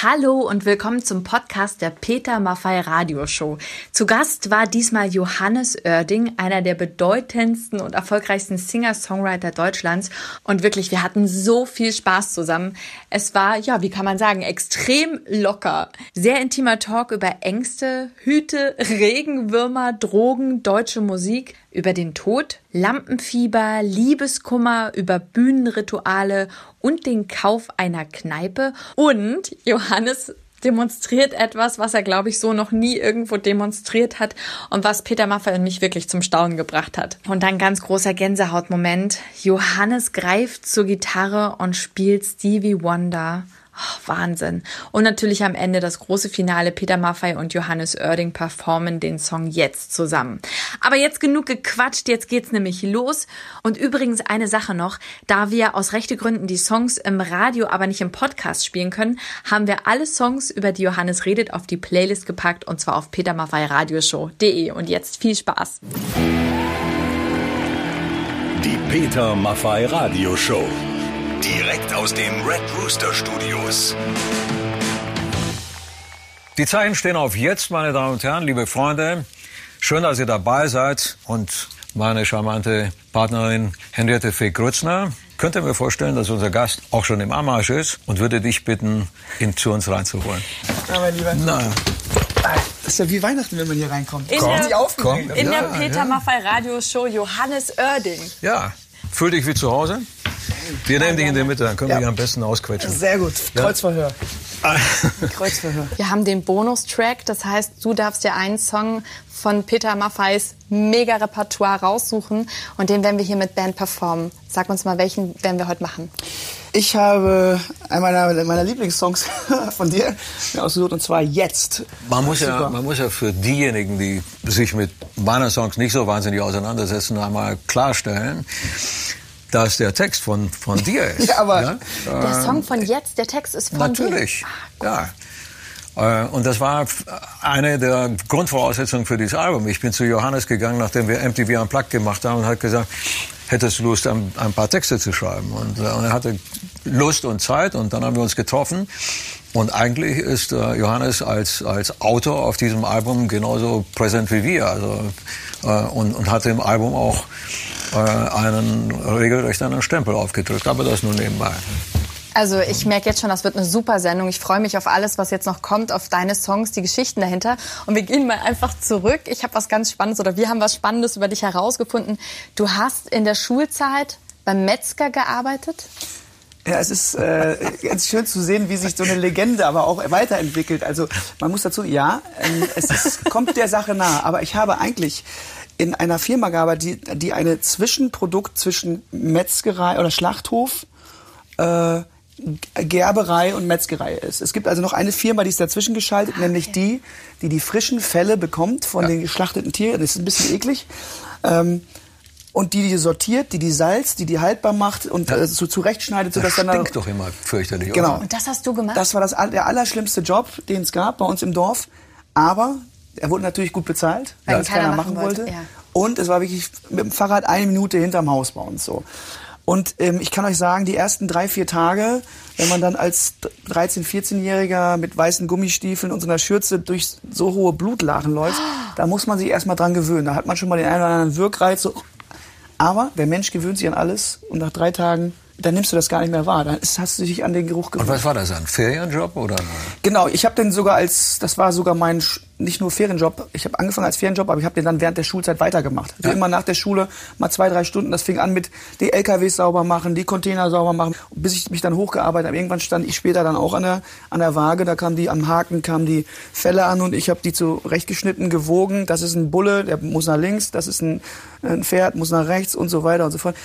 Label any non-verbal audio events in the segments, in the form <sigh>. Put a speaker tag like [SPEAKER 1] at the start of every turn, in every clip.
[SPEAKER 1] Hallo und willkommen zum Podcast der Peter Maffei Radioshow. Zu Gast war diesmal Johannes Oerding, einer der bedeutendsten und erfolgreichsten Singer-Songwriter Deutschlands. Und wirklich, wir hatten so viel Spaß zusammen. Es war, ja, wie kann man sagen, extrem locker. Sehr intimer Talk über Ängste, Hüte, Regenwürmer, Drogen, deutsche Musik über den Tod, Lampenfieber, Liebeskummer, über Bühnenrituale und den Kauf einer Kneipe. Und Johannes demonstriert etwas, was er, glaube ich, so noch nie irgendwo demonstriert hat und was Peter Maffay und mich wirklich zum Staunen gebracht hat. Und dann ganz großer Gänsehautmoment. Johannes greift zur Gitarre und spielt Stevie Wonder. Oh, Wahnsinn. Und natürlich am Ende das große Finale. Peter Maffay und Johannes Oerding performen den Song jetzt zusammen. Aber jetzt genug gequatscht, jetzt geht's nämlich los. Und übrigens eine Sache noch, da wir aus rechte Gründen die Songs im Radio, aber nicht im Podcast spielen können, haben wir alle Songs, über die Johannes redet, auf die Playlist gepackt und zwar auf petermaffeiradioshow.de. Und jetzt viel Spaß.
[SPEAKER 2] Die Peter Maffei Radioshow. Direkt aus den Red Rooster Studios.
[SPEAKER 3] Die Zeichen stehen auf jetzt, meine Damen und Herren, liebe Freunde. Schön, dass ihr dabei seid und meine charmante Partnerin Henriette Fee Grützner. Könnt ihr mir vorstellen, dass unser Gast auch schon im Anmarsch ist und würde dich bitten, ihn zu uns reinzuholen.
[SPEAKER 4] Ja, mein Lieber.
[SPEAKER 3] Na,
[SPEAKER 4] Das ist ja wie Weihnachten, wenn man hier reinkommt.
[SPEAKER 1] In
[SPEAKER 4] Komm,
[SPEAKER 1] der-
[SPEAKER 4] sich aufgeregt.
[SPEAKER 3] komm.
[SPEAKER 1] In
[SPEAKER 3] Ja,
[SPEAKER 1] der Peter
[SPEAKER 3] ja.
[SPEAKER 1] Maffay Radioshow Johannes Oerding.
[SPEAKER 3] ja, fühl dich wie zu Hause. Wir nehmen dich in die Mitte, dann können wir
[SPEAKER 4] Ja.
[SPEAKER 3] dich am besten ausquetschen.
[SPEAKER 4] Sehr gut. Kreuzverhör. <laughs> Kreuzverhör.
[SPEAKER 1] Wir haben den Bonustrack, das heißt, du darfst dir einen Song von Peter Maffeis Mega-Repertoire raussuchen und den werden wir hier mit Band performen. Sag uns mal, welchen werden wir heute machen?
[SPEAKER 4] Ich habe einen meiner, meiner Lieblingssongs <laughs> von dir ausgesucht und zwar jetzt.
[SPEAKER 3] Man muss, ja,
[SPEAKER 4] Super.
[SPEAKER 3] man muss ja für diejenigen, die sich mit meiner Songs nicht so wahnsinnig auseinandersetzen, einmal klarstellen, dass der Text von, von dir <laughs> ist.
[SPEAKER 4] Ja, aber-
[SPEAKER 1] Der Song von jetzt, der Text ist von
[SPEAKER 3] Natürlich,
[SPEAKER 1] dir.
[SPEAKER 3] ja. Äh, Und das war eine der Grundvoraussetzungen für dieses Album. Ich bin zu Johannes gegangen, nachdem wir MTV Unplugged gemacht haben und hat gesagt, hättest du Lust, ein, ein paar Texte zu schreiben? Und, äh, und er hatte Lust und Zeit und dann haben wir uns getroffen. Und eigentlich ist äh, Johannes als, als Autor auf diesem Album genauso präsent wie wir. Also, äh, und, und hat dem Album auch äh, einen regelrecht einen Stempel aufgedrückt. Aber das nur nebenbei.
[SPEAKER 1] Also ich merke jetzt schon, das wird eine super Sendung. Ich freue mich auf alles, was jetzt noch kommt, auf deine Songs, die Geschichten dahinter. Und wir gehen mal einfach zurück. Ich habe was ganz Spannendes oder wir haben was Spannendes über dich herausgefunden. Du hast in der Schulzeit beim Metzger gearbeitet.
[SPEAKER 4] Ja, es ist äh, ganz schön zu sehen, wie sich so eine Legende aber auch weiterentwickelt. Also man muss dazu, ja, ähm, es ist, kommt der Sache nahe. Aber ich habe eigentlich in einer Firma gearbeitet, die, die eine Zwischenprodukt zwischen Metzgerei oder Schlachthof, äh, Gerberei und Metzgerei ist. Es gibt also noch eine Firma, die ist dazwischen geschaltet, nämlich die, die die frischen Felle bekommt von den geschlachteten Tieren. Das ist ein bisschen eklig. Ähm, und die die sortiert, die die salzt, die die haltbar macht und äh, so zurechtschneidet, sodass
[SPEAKER 3] Das
[SPEAKER 4] dann
[SPEAKER 3] stinkt doch immer fürchterlich.
[SPEAKER 4] Genau.
[SPEAKER 3] oder?
[SPEAKER 1] Und das hast du gemacht?
[SPEAKER 4] Das war das, der allerschlimmste Job, den es gab bei uns im Dorf. Aber er wurde natürlich gut bezahlt,
[SPEAKER 1] Weil
[SPEAKER 4] es keiner
[SPEAKER 1] keiner
[SPEAKER 4] machen
[SPEAKER 1] machen wollte,
[SPEAKER 4] wollte.
[SPEAKER 1] ja.
[SPEAKER 4] Und es war wirklich mit dem Fahrrad eine Minute hinterm Haus bei uns so. Und ähm, ich kann euch sagen, die ersten drei, vier Tage, wenn man dann als 13-, 14-Jähriger mit weißen Gummistiefeln und so einer Schürze durch so hohe Blutlachen läuft, da muss man sich erstmal dran gewöhnen. Da hat man schon mal den einen oder anderen Wirkreiz. So. Aber der Mensch gewöhnt sich an alles und nach drei Tagen, dann nimmst du das gar nicht mehr wahr. Dann hast du dich an den Geruch
[SPEAKER 3] Und
[SPEAKER 4] gewöhnt.
[SPEAKER 3] was war das, ein Ferienjob oder?
[SPEAKER 4] Genau, ich habe den sogar als, das war sogar mein, nicht nur Ferienjob, ich habe angefangen als Ferienjob, aber ich habe den dann während der Schulzeit weitergemacht.
[SPEAKER 3] Ja.
[SPEAKER 4] Immer nach der Schule, mal zwei, drei Stunden, das fing an mit die LKWs sauber machen, die Container sauber machen, bis ich mich dann hochgearbeitet habe. Irgendwann stand ich später dann auch an der, an der Waage, da kamen die am Haken, kamen die Fälle an und ich habe die zurechtgeschnitten, gewogen, das ist ein Bulle, der muss nach links, das ist ein, ein Pferd, muss nach rechts und so weiter und so fort.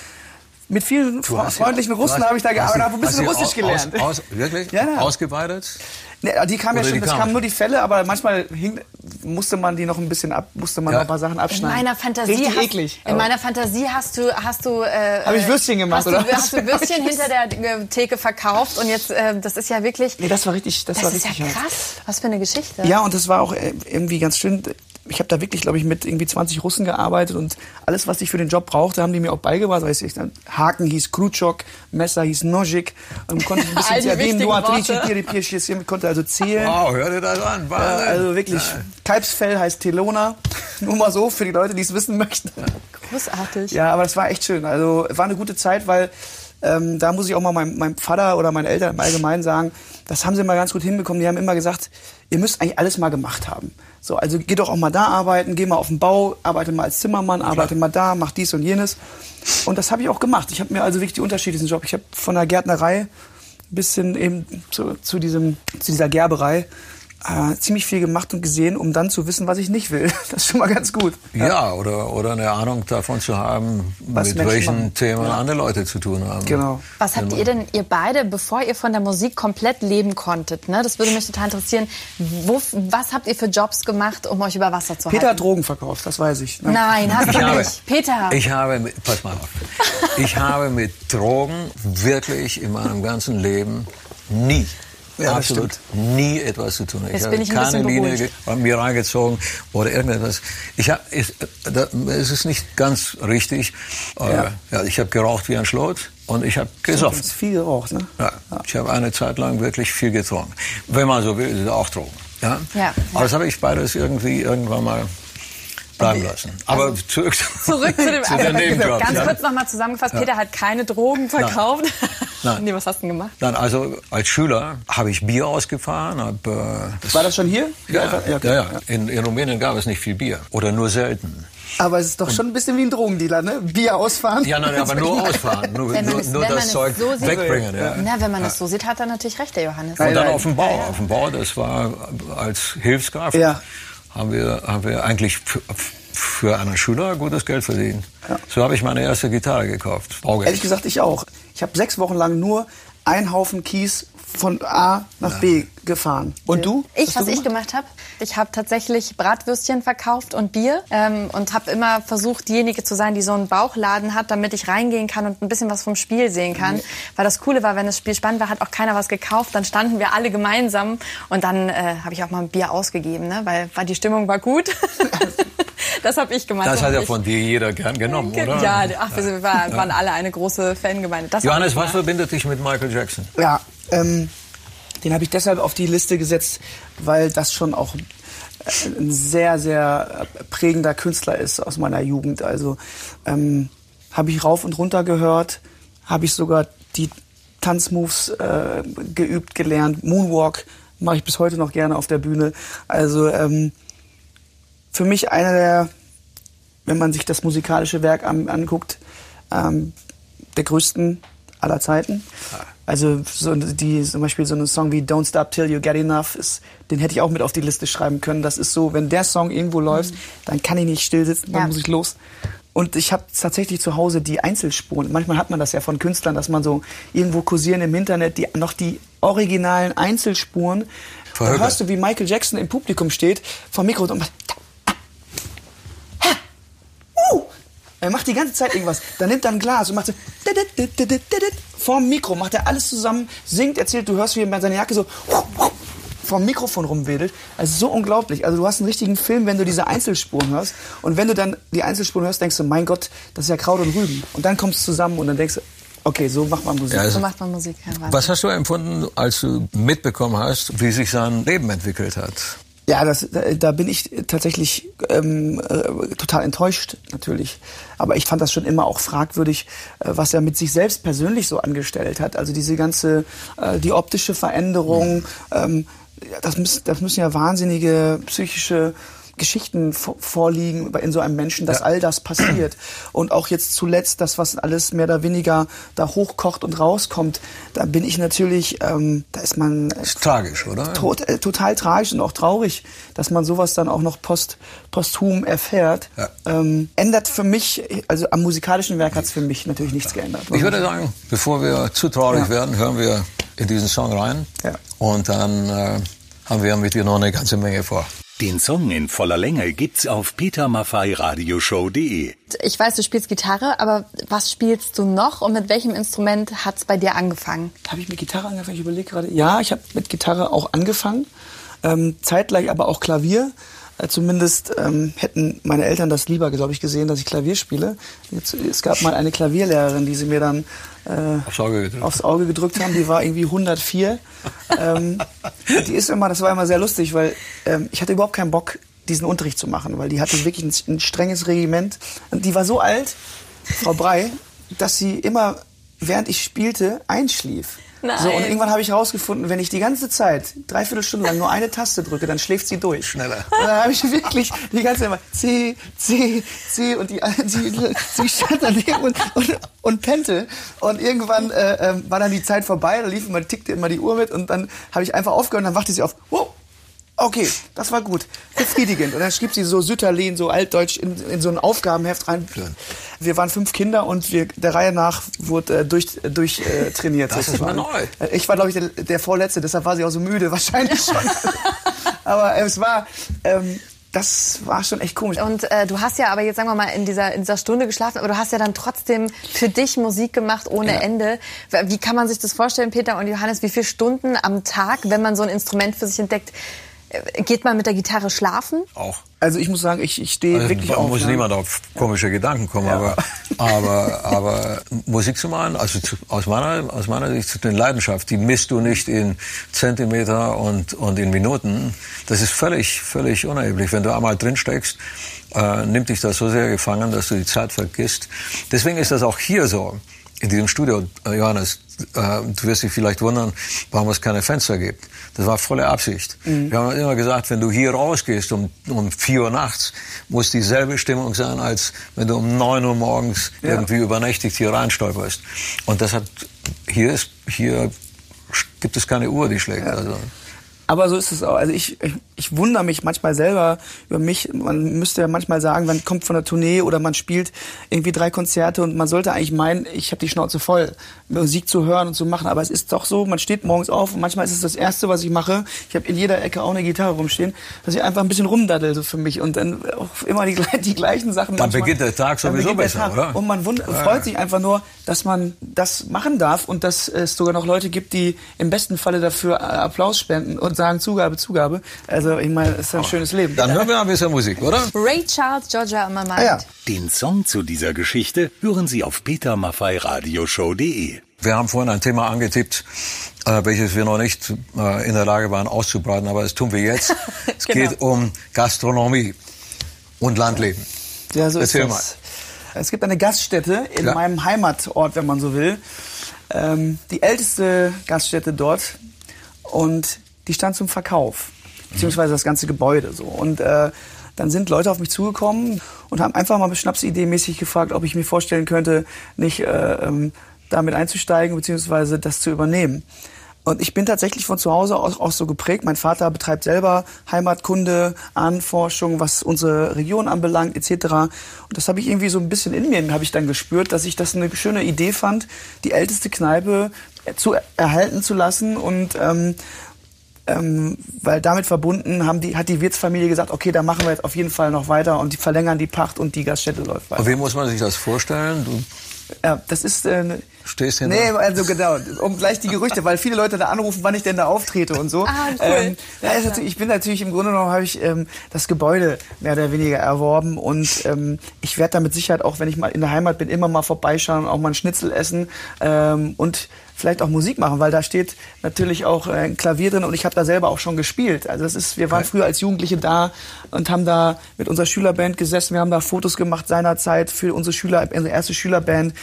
[SPEAKER 4] Mit vielen
[SPEAKER 3] ja-
[SPEAKER 4] freundlichen Russen habe ich da gearbeitet, habe ein bisschen
[SPEAKER 3] du
[SPEAKER 4] Russisch
[SPEAKER 3] aus-
[SPEAKER 4] gelernt.
[SPEAKER 3] Aus, aus, wirklich?
[SPEAKER 4] Ja, ja.
[SPEAKER 3] Ausgeweitet?
[SPEAKER 4] Ne, die kamen ja schon,
[SPEAKER 3] die
[SPEAKER 4] das
[SPEAKER 3] kamen
[SPEAKER 4] nur die Fälle, aber manchmal hing, musste man die noch ein bisschen ab, musste man
[SPEAKER 3] Ja.
[SPEAKER 4] noch ein paar Sachen
[SPEAKER 1] In
[SPEAKER 4] abschneiden.
[SPEAKER 1] meiner Fantasie
[SPEAKER 4] Richtig
[SPEAKER 1] hast,
[SPEAKER 4] eklig.
[SPEAKER 1] In meiner Fantasie hast du hast du äh,
[SPEAKER 4] Hab ich Würstchen gemacht,
[SPEAKER 1] hast
[SPEAKER 4] oder
[SPEAKER 1] Du, hast du <laughs> Würstchen hinter der äh, Theke verkauft und jetzt äh, das ist ja wirklich
[SPEAKER 4] nee, das war richtig, das,
[SPEAKER 1] das
[SPEAKER 4] war
[SPEAKER 1] ist ja
[SPEAKER 4] richtig hart.
[SPEAKER 1] krass. Was für eine Geschichte.
[SPEAKER 4] Ja, und das war auch äh, irgendwie ganz schön. Ich habe da wirklich, glaube ich, mit irgendwie 20 Russen gearbeitet und alles, was ich für den Job brauchte, haben die mir auch beigebracht. Weiß ich, Haken hieß Krutschok, Messer hieß Nojik. Und konnte ein bisschen <laughs> zergehen, konnte also zählen.
[SPEAKER 3] Wow, hör dir das an.
[SPEAKER 4] Ja, also wirklich, ja. Kalbsfell heißt Telona. Nur mal so für die Leute, die es wissen möchten.
[SPEAKER 1] Großartig.
[SPEAKER 4] Ja, aber das war echt schön. Also war eine gute Zeit, weil ähm, da muss ich auch mal meinem, meinem Vater oder meinen Eltern im Allgemeinen sagen, das haben sie mal ganz gut hinbekommen. Die haben immer gesagt, ihr müsst eigentlich alles mal gemacht haben. So, also geh doch auch mal da arbeiten, geh mal auf den Bau, arbeite mal als Zimmermann, arbeite mal da, mach dies und jenes. Und das habe ich auch gemacht. Ich habe mir also wirklich die unterschiedlichsten Jobs. Ich habe von der Gärtnerei bis hin eben zu, zu, diesem, zu dieser Gerberei äh, ziemlich viel gemacht und gesehen, um dann zu wissen, was ich nicht will. <laughs> Das ist schon mal ganz gut.
[SPEAKER 3] Ja, ja oder, oder eine Ahnung davon zu haben, was mit Menschen welchen machen. Themen ja. andere Leute zu tun haben.
[SPEAKER 4] Genau.
[SPEAKER 1] Was habt ihr denn, ihr beide, bevor ihr von der Musik komplett leben konntet, ne? das würde mich total interessieren, wo, was habt ihr für Jobs gemacht, um euch über Wasser zu
[SPEAKER 4] Peter
[SPEAKER 1] halten?
[SPEAKER 4] Peter hat Drogen verkauft, das weiß ich.
[SPEAKER 1] Ne? Nein, hast du habe, nicht. Peter.
[SPEAKER 3] Ich habe, pass mal auf, ich habe mit Drogen wirklich in meinem ganzen Leben nie ja, absolut nie etwas zu tun.
[SPEAKER 1] Jetzt ich habe ich keine Linie
[SPEAKER 3] mir reingezogen oder irgendetwas. Ich hab, ich, da, es ist nicht ganz richtig. Ja. ja ich habe geraucht wie ein Schlot und ich habe gesoffen.
[SPEAKER 4] Du viel geraucht, ne?
[SPEAKER 3] Ja. Ich habe eine Zeit lang wirklich viel getrunken. Wenn man so will, auch Drogen. Ja? Ja, Aber das habe ich beides irgendwie irgendwann mal bleiben lassen. Aber also, zurück,
[SPEAKER 1] zurück zu dem <laughs> zu also, Ganz ja. kurz nochmal zusammengefasst, Peter hat keine Drogen verkauft. Nein. Nee, was hast du denn gemacht?
[SPEAKER 3] Nein, also als Schüler habe ich Bier ausgefahren. Hab, äh,
[SPEAKER 4] das War das schon hier?
[SPEAKER 3] Ja, ja, okay. ja, ja. In, in Rumänien gab es nicht viel Bier oder nur selten.
[SPEAKER 4] Aber es ist doch schon ein bisschen wie ein Drogendealer, ne? Bier ausfahren.
[SPEAKER 3] Ja, nein, aber nur ausfahren. Nur, <laughs> nur, nur das Zeug so wegbringen. Ja.
[SPEAKER 1] Na, wenn man es so sieht, hat er natürlich recht, der Johannes.
[SPEAKER 3] Und dann auf dem Bau. Auf dem Bau, das war als Hilfskraft. Ja. Haben wir, haben wir eigentlich für einen Schüler gutes Geld verdient. Ja. So habe ich meine erste Gitarre gekauft.
[SPEAKER 4] Baugeld. Ehrlich gesagt, ich auch. Ich habe sechs Wochen lang nur einen Haufen Kies von A nach. B gefahren. Und du?
[SPEAKER 1] Ich, was, was ich gemacht habe, ich habe tatsächlich Bratwürstchen verkauft und Bier ähm, und habe immer versucht, diejenige zu sein, die so einen Bauchladen hat, damit ich reingehen kann und ein bisschen was vom Spiel sehen kann. Mhm. Weil das Coole war, wenn das Spiel spannend war, hat auch keiner was gekauft. Dann standen wir alle gemeinsam und dann äh, habe ich auch mal ein Bier ausgegeben, ne? weil, weil die Stimmung war gut. <laughs> <laughs> das habe ich gemacht.
[SPEAKER 3] Das hat ja von dir jeder gern genommen, oder?
[SPEAKER 1] Ja, ach, wir waren, waren alle eine große Fangemeinde. Das
[SPEAKER 3] Johannes, was verbindet dich mit Michael Jackson?
[SPEAKER 4] Ja, ähm, den habe ich deshalb auf die Liste gesetzt, weil das schon auch ein sehr, sehr prägender Künstler ist aus meiner Jugend. Also ähm, habe ich rauf und runter gehört, habe ich sogar die Tanzmoves äh, geübt, gelernt. Moonwalk mache ich bis heute noch gerne auf der Bühne. Also ähm, für mich einer der, wenn man sich das musikalische Werk an, anguckt, ähm, der größten aller Zeiten. Also so die, zum Beispiel so ein Song wie Don't Stop Till You Get Enough, ist, den hätte ich auch mit auf die Liste schreiben können. Das ist so, wenn der Song irgendwo läuft, mhm. dann kann ich nicht still sitzen, dann ja. muss ich los. Und ich habe tatsächlich zu Hause die Einzelspuren. Manchmal hat man das ja von Künstlern, dass man so irgendwo kursieren im Internet die, noch die originalen Einzelspuren. Da hörst du, wie Michael Jackson im Publikum steht, vom Mikro und macht Er macht die ganze Zeit irgendwas. Dann nimmt er ein Glas und macht so vorm Mikro, macht er alles zusammen, singt, erzählt, du hörst, wie er mit seiner Jacke so vom Mikrofon rumwedelt. Also so unglaublich. Also du hast einen richtigen Film, wenn du diese Einzelspuren hörst. Und wenn du dann die Einzelspuren hörst, denkst du, mein Gott, das ist ja Kraut und Rüben. Und dann kommst du zusammen und dann denkst du, okay, so macht man Musik. Ja,
[SPEAKER 1] also so macht man Musik.
[SPEAKER 3] Ja, was hast du empfunden, als du mitbekommen hast, wie sich sein Leben entwickelt hat?
[SPEAKER 4] Ja, das, da bin ich tatsächlich ähm, äh, total enttäuscht, natürlich. Aber ich fand das schon immer auch fragwürdig, äh, was er mit sich selbst persönlich so angestellt hat. Also diese ganze, äh, die optische Veränderung, ähm, das, müssen, das müssen ja wahnsinnige psychische Geschichten vorliegen in so einem Menschen, dass ja. all das passiert. Und auch jetzt zuletzt das, was alles mehr oder weniger da hochkocht und rauskommt, da bin ich natürlich, ähm, da ist man...
[SPEAKER 3] Das ist tragisch, oder?
[SPEAKER 4] Tot, äh, total tragisch und auch traurig, dass man sowas dann auch noch post, posthum erfährt. Ja. Ähm, ändert für mich, also am musikalischen Werk hat es für mich natürlich nichts geändert.
[SPEAKER 3] Ich würde sagen, bevor wir zu traurig ja. werden, hören wir in diesen Song rein. Ja. Und dann äh, haben wir mit dir noch eine ganze Menge vor.
[SPEAKER 2] Den Song in voller Länge gibt's auf petermaffeiradioshow.de.
[SPEAKER 1] Ich weiß, du spielst Gitarre, aber was spielst du noch und mit welchem Instrument hat's bei dir angefangen?
[SPEAKER 4] Habe ich mit Gitarre angefangen? Ich überlege gerade. Ja, ich habe mit Gitarre auch angefangen. Ähm, zeitgleich aber auch Klavier. Äh, zumindest ähm, hätten meine Eltern das lieber, glaube ich, gesehen, dass ich Klavier spiele. Jetzt, es gab mal eine Klavierlehrerin, die sie mir dann äh, aufs, Auge aufs, Auge gedrückt haben. Die war irgendwie 104. ähm, <laughs> die ist immer, das war immer sehr lustig, weil ähm, ich hatte überhaupt keinen Bock, diesen Unterricht zu machen, weil die hatte wirklich ein, ein strenges Regiment. Und die war so alt, Frau Brei, dass sie immer, während ich spielte, einschlief. Nein. So, und irgendwann habe ich herausgefunden, wenn ich die ganze Zeit, dreiviertel Stunde lang nur eine Taste drücke, dann schläft sie durch.
[SPEAKER 3] Schneller.
[SPEAKER 4] Und dann habe ich wirklich die ganze Zeit immer C, C, C und die, <laughs> sie, sie stand daneben und, und, und pennte. Und irgendwann äh, äh, war dann die Zeit vorbei, da lief immer, tickte immer die Uhr mit und dann habe ich einfach aufgehört und dann wachte sie auf. Wow, Okay, das war gut. Befriedigend. Und dann schrieb sie so Sütterlin, so altdeutsch, in, in so ein Aufgabenheft rein. Wir waren fünf Kinder und wir, der Reihe nach wurde äh, durch, durch äh, trainiert.
[SPEAKER 3] Das ist mal neu.
[SPEAKER 4] Äh, ich war, glaube ich, der, der Vorletzte, deshalb war sie auch so müde, wahrscheinlich <laughs> schon. Aber es war, ähm, das war schon echt komisch.
[SPEAKER 1] Und äh, du hast ja aber jetzt, sagen wir mal, in dieser, in dieser Stunde geschlafen, aber du hast ja dann trotzdem für dich Musik gemacht ohne ja. Ende. Wie kann man sich das vorstellen, Peter und Johannes, wie viele Stunden am Tag, wenn man so ein Instrument für sich entdeckt, Geht man mit der Gitarre schlafen?
[SPEAKER 3] Auch.
[SPEAKER 4] Also ich muss sagen, ich, ich stehe also wirklich auf.
[SPEAKER 3] muss ja. niemand auf komische Gedanken kommen, ja. aber, aber, aber Musik zu machen, also zu, aus, meiner, aus meiner Sicht zu den Leidenschaft, die misst du nicht in Zentimeter und, und in Minuten. Das ist völlig, völlig unerheblich. Wenn du einmal drin steckst, äh, nimmt dich das so sehr gefangen, dass du die Zeit vergisst. Deswegen ist das auch hier so in diesem Studio, äh, Johannes, äh, du wirst dich vielleicht wundern, warum es keine Fenster gibt. Das war volle Absicht. Mhm. Wir haben immer gesagt, wenn du hier rausgehst um, um vier Uhr nachts, muss dieselbe Stimmung sein, als wenn du um neun Uhr morgens ja. irgendwie übernächtigt hier reinstolperst. Und das hat, hier ist, hier gibt es keine Uhr, die schlägt. Ja. Also.
[SPEAKER 4] Aber so ist es auch. Also ich, ich, ich wundere mich manchmal selber über mich. Man müsste ja manchmal sagen, man kommt von der Tournee oder man spielt irgendwie drei Konzerte und man sollte eigentlich meinen, ich habe die Schnauze voll, Musik zu hören und zu machen. Aber es ist doch so, man steht morgens auf und manchmal ist es das Erste, was ich mache. Ich habe in jeder Ecke auch eine Gitarre rumstehen, dass ich einfach ein bisschen rumdaddel so für mich und dann auch immer die, <laughs> die gleichen Sachen.
[SPEAKER 3] Dann manchmal, beginnt der Tag sowieso besser, Tag. oder?
[SPEAKER 4] Und man wund, freut sich einfach nur, dass man das machen darf und dass es sogar noch Leute gibt, die im besten Falle dafür Applaus spenden und sagen Zugabe, Zugabe. Also ich meine, es ist ein schönes Leben.
[SPEAKER 3] Dann hören wir ein bisschen Musik, oder?
[SPEAKER 1] Ray Charles, Georgia on my mind. Ah,
[SPEAKER 2] ja. Den Song zu dieser Geschichte hören Sie auf petermaffeiradioshow.de.
[SPEAKER 3] Wir haben vorhin ein Thema angetippt, äh, welches wir noch nicht äh, in der Lage waren auszubreiten, aber das tun wir jetzt. <laughs> Es genau. geht um Gastronomie und Landleben.
[SPEAKER 4] Ja, so Erzähl ist. Mal. Es gibt eine Gaststätte in ja. meinem Heimatort, wenn man so will. Ähm, die älteste Gaststätte dort. Und die stand zum Verkauf, beziehungsweise das ganze Gebäude so. Und äh, dann sind Leute auf mich zugekommen und haben einfach mal Schnapsidee mäßig gefragt, ob ich mir vorstellen könnte, nicht äh, ähm, damit einzusteigen, beziehungsweise das zu übernehmen. Und ich bin tatsächlich von zu Hause aus auch so geprägt. Mein Vater betreibt selber Heimatkunde, Ahnenforschung, was unsere Region anbelangt, etc. Und das habe ich irgendwie so ein bisschen in mir, habe ich dann gespürt, dass ich das eine schöne Idee fand, die älteste Kneipe zu erhalten zu lassen und ähm, ähm, weil damit verbunden haben die, hat die Wirtsfamilie gesagt, okay, da machen wir jetzt auf jeden Fall noch weiter und die verlängern die Pacht und die Gaststätte läuft weiter.
[SPEAKER 3] Und wie muss man sich das vorstellen? Du
[SPEAKER 4] ja, das ist. Äh,
[SPEAKER 3] Stehst hinter?
[SPEAKER 4] Nee, also genau, um gleich die Gerüchte, weil viele Leute da anrufen, wann ich denn da auftrete und so. <laughs>
[SPEAKER 1] Ah, cool. Ähm,
[SPEAKER 4] ja, ist ich bin natürlich im Grunde genommen habe ich ähm, das Gebäude mehr oder weniger erworben und ähm, ich werde da mit Sicherheit auch, wenn ich mal in der Heimat bin, immer mal vorbeischauen, auch mal ein Schnitzel essen ähm, und vielleicht auch Musik machen, weil da steht natürlich auch äh, ein Klavier drin und ich habe da selber auch schon gespielt. Also das ist, wir waren früher als Jugendliche da und haben da mit unserer Schülerband gesessen, wir haben da Fotos gemacht seinerzeit für unsere Schüler, unsere erste Schülerband.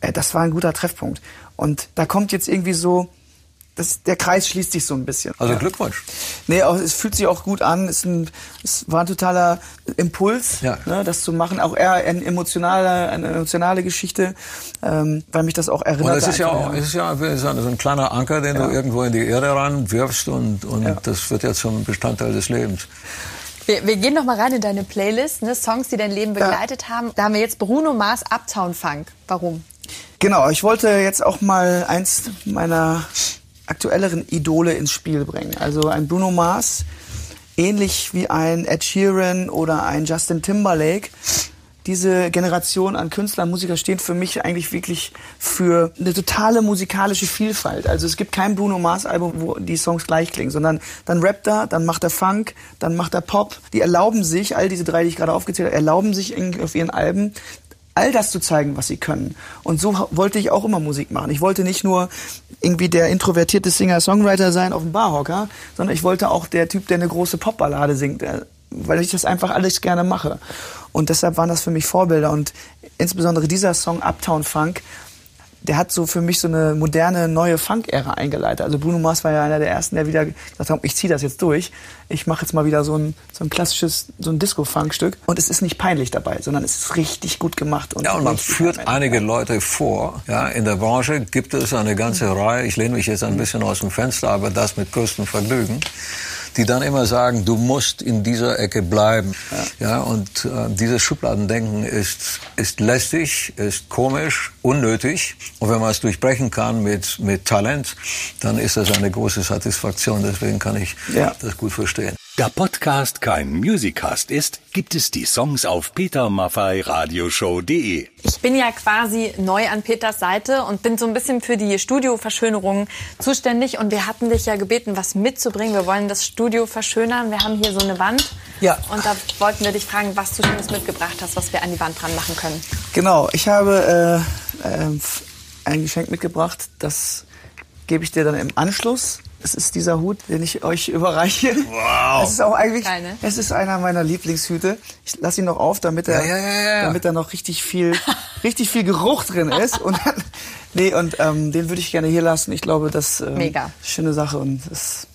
[SPEAKER 4] Äh, das war ein guter Treffpunkt. Und da kommt jetzt irgendwie so das, der Kreis schließt sich so ein bisschen.
[SPEAKER 3] Also Glückwunsch.
[SPEAKER 4] Nee, auch, es fühlt sich auch gut an. Es, ein, es war ein totaler Impuls, ja. ne, das zu machen. Auch eher eine emotionale, eine emotionale Geschichte, ähm, weil mich das auch erinnert.
[SPEAKER 3] Und es ist ja auch, es ist ja so ein kleiner Anker, den ja. du irgendwo in die Erde reinwirfst und, und ja. das wird ja zum Bestandteil des Lebens.
[SPEAKER 1] Wir, wir gehen noch mal rein in deine Playlist, ne? Songs, die dein Leben begleitet haben. Da haben wir jetzt Bruno Mars Uptown Funk. Warum?
[SPEAKER 4] Genau, ich wollte jetzt auch mal eins meiner aktuelleren Idole ins Spiel bringen. Also ein Bruno Mars, ähnlich wie ein Ed Sheeran oder ein Justin Timberlake, diese Generation an Künstlern, Musiker stehen für mich eigentlich wirklich für eine totale musikalische Vielfalt. Also es gibt kein Bruno Mars Album, wo die Songs gleich klingen, sondern dann rappt er, dann macht er Funk, dann macht er Pop. Die erlauben sich, all diese drei, die ich gerade aufgezählt habe, erlauben sich auf ihren Alben all das zu zeigen, was sie können. Und so wollte ich auch immer Musik machen. Ich wollte nicht nur irgendwie der introvertierte Singer-Songwriter sein auf dem Barhocker, sondern ich wollte auch der Typ, der eine große Popballade singt, äh, weil ich das einfach alles gerne mache. Und deshalb waren das für mich Vorbilder. Und insbesondere dieser Song Uptown Funk der hat so für mich so eine moderne neue Funk-Ära eingeleitet. Also Bruno Mars war ja einer der ersten, der wieder gesagt hat, ich ziehe das jetzt durch. Ich mache jetzt mal wieder so ein, so ein klassisches, so ein Disco-Funk-Stück. Und es ist nicht peinlich dabei, sondern es ist richtig gut gemacht.
[SPEAKER 3] Und ja, und man führt einige Leute vor. Ja, in der Branche gibt es eine ganze. Reihe, ich lehne mich jetzt ein bisschen aus dem Fenster, aber das mit größtem Vergnügen die dann immer sagen, du musst in dieser Ecke bleiben. Ja, ja und äh, dieses Schubladendenken ist, ist lästig, ist komisch, unnötig. Und wenn man es durchbrechen kann mit, mit Talent, dann ist das eine große Satisfaktion. Deswegen kann ich ja. das gut verstehen.
[SPEAKER 2] Da Podcast kein Musicast ist, gibt es die Songs auf petermaffeiradioshow.de.
[SPEAKER 1] Ich bin ja quasi neu an Peters Seite und bin so ein bisschen für die Studioverschönerung zuständig. Und wir hatten dich ja gebeten, was mitzubringen. Wir wollen das Studio verschönern. Wir haben hier so eine Wand. Ja. Und da wollten wir dich fragen, was du Schönes mitgebracht hast, was wir an die Wand dran machen können.
[SPEAKER 4] Genau, ich habe äh, äh, ein Geschenk mitgebracht. Das gebe ich dir dann im Anschluss es ist dieser Hut, den ich euch überreiche. Wow. Es ist auch eigentlich, Keine. es ist einer meiner Lieblingshüte. Ich lasse ihn noch auf, damit er, ja, ja, ja, damit da noch richtig viel, <laughs> richtig viel Geruch drin ist. Und dann, nee, und ähm, den würde ich gerne hier lassen. Ich glaube, das ähm, Mega. schöne Sache und das.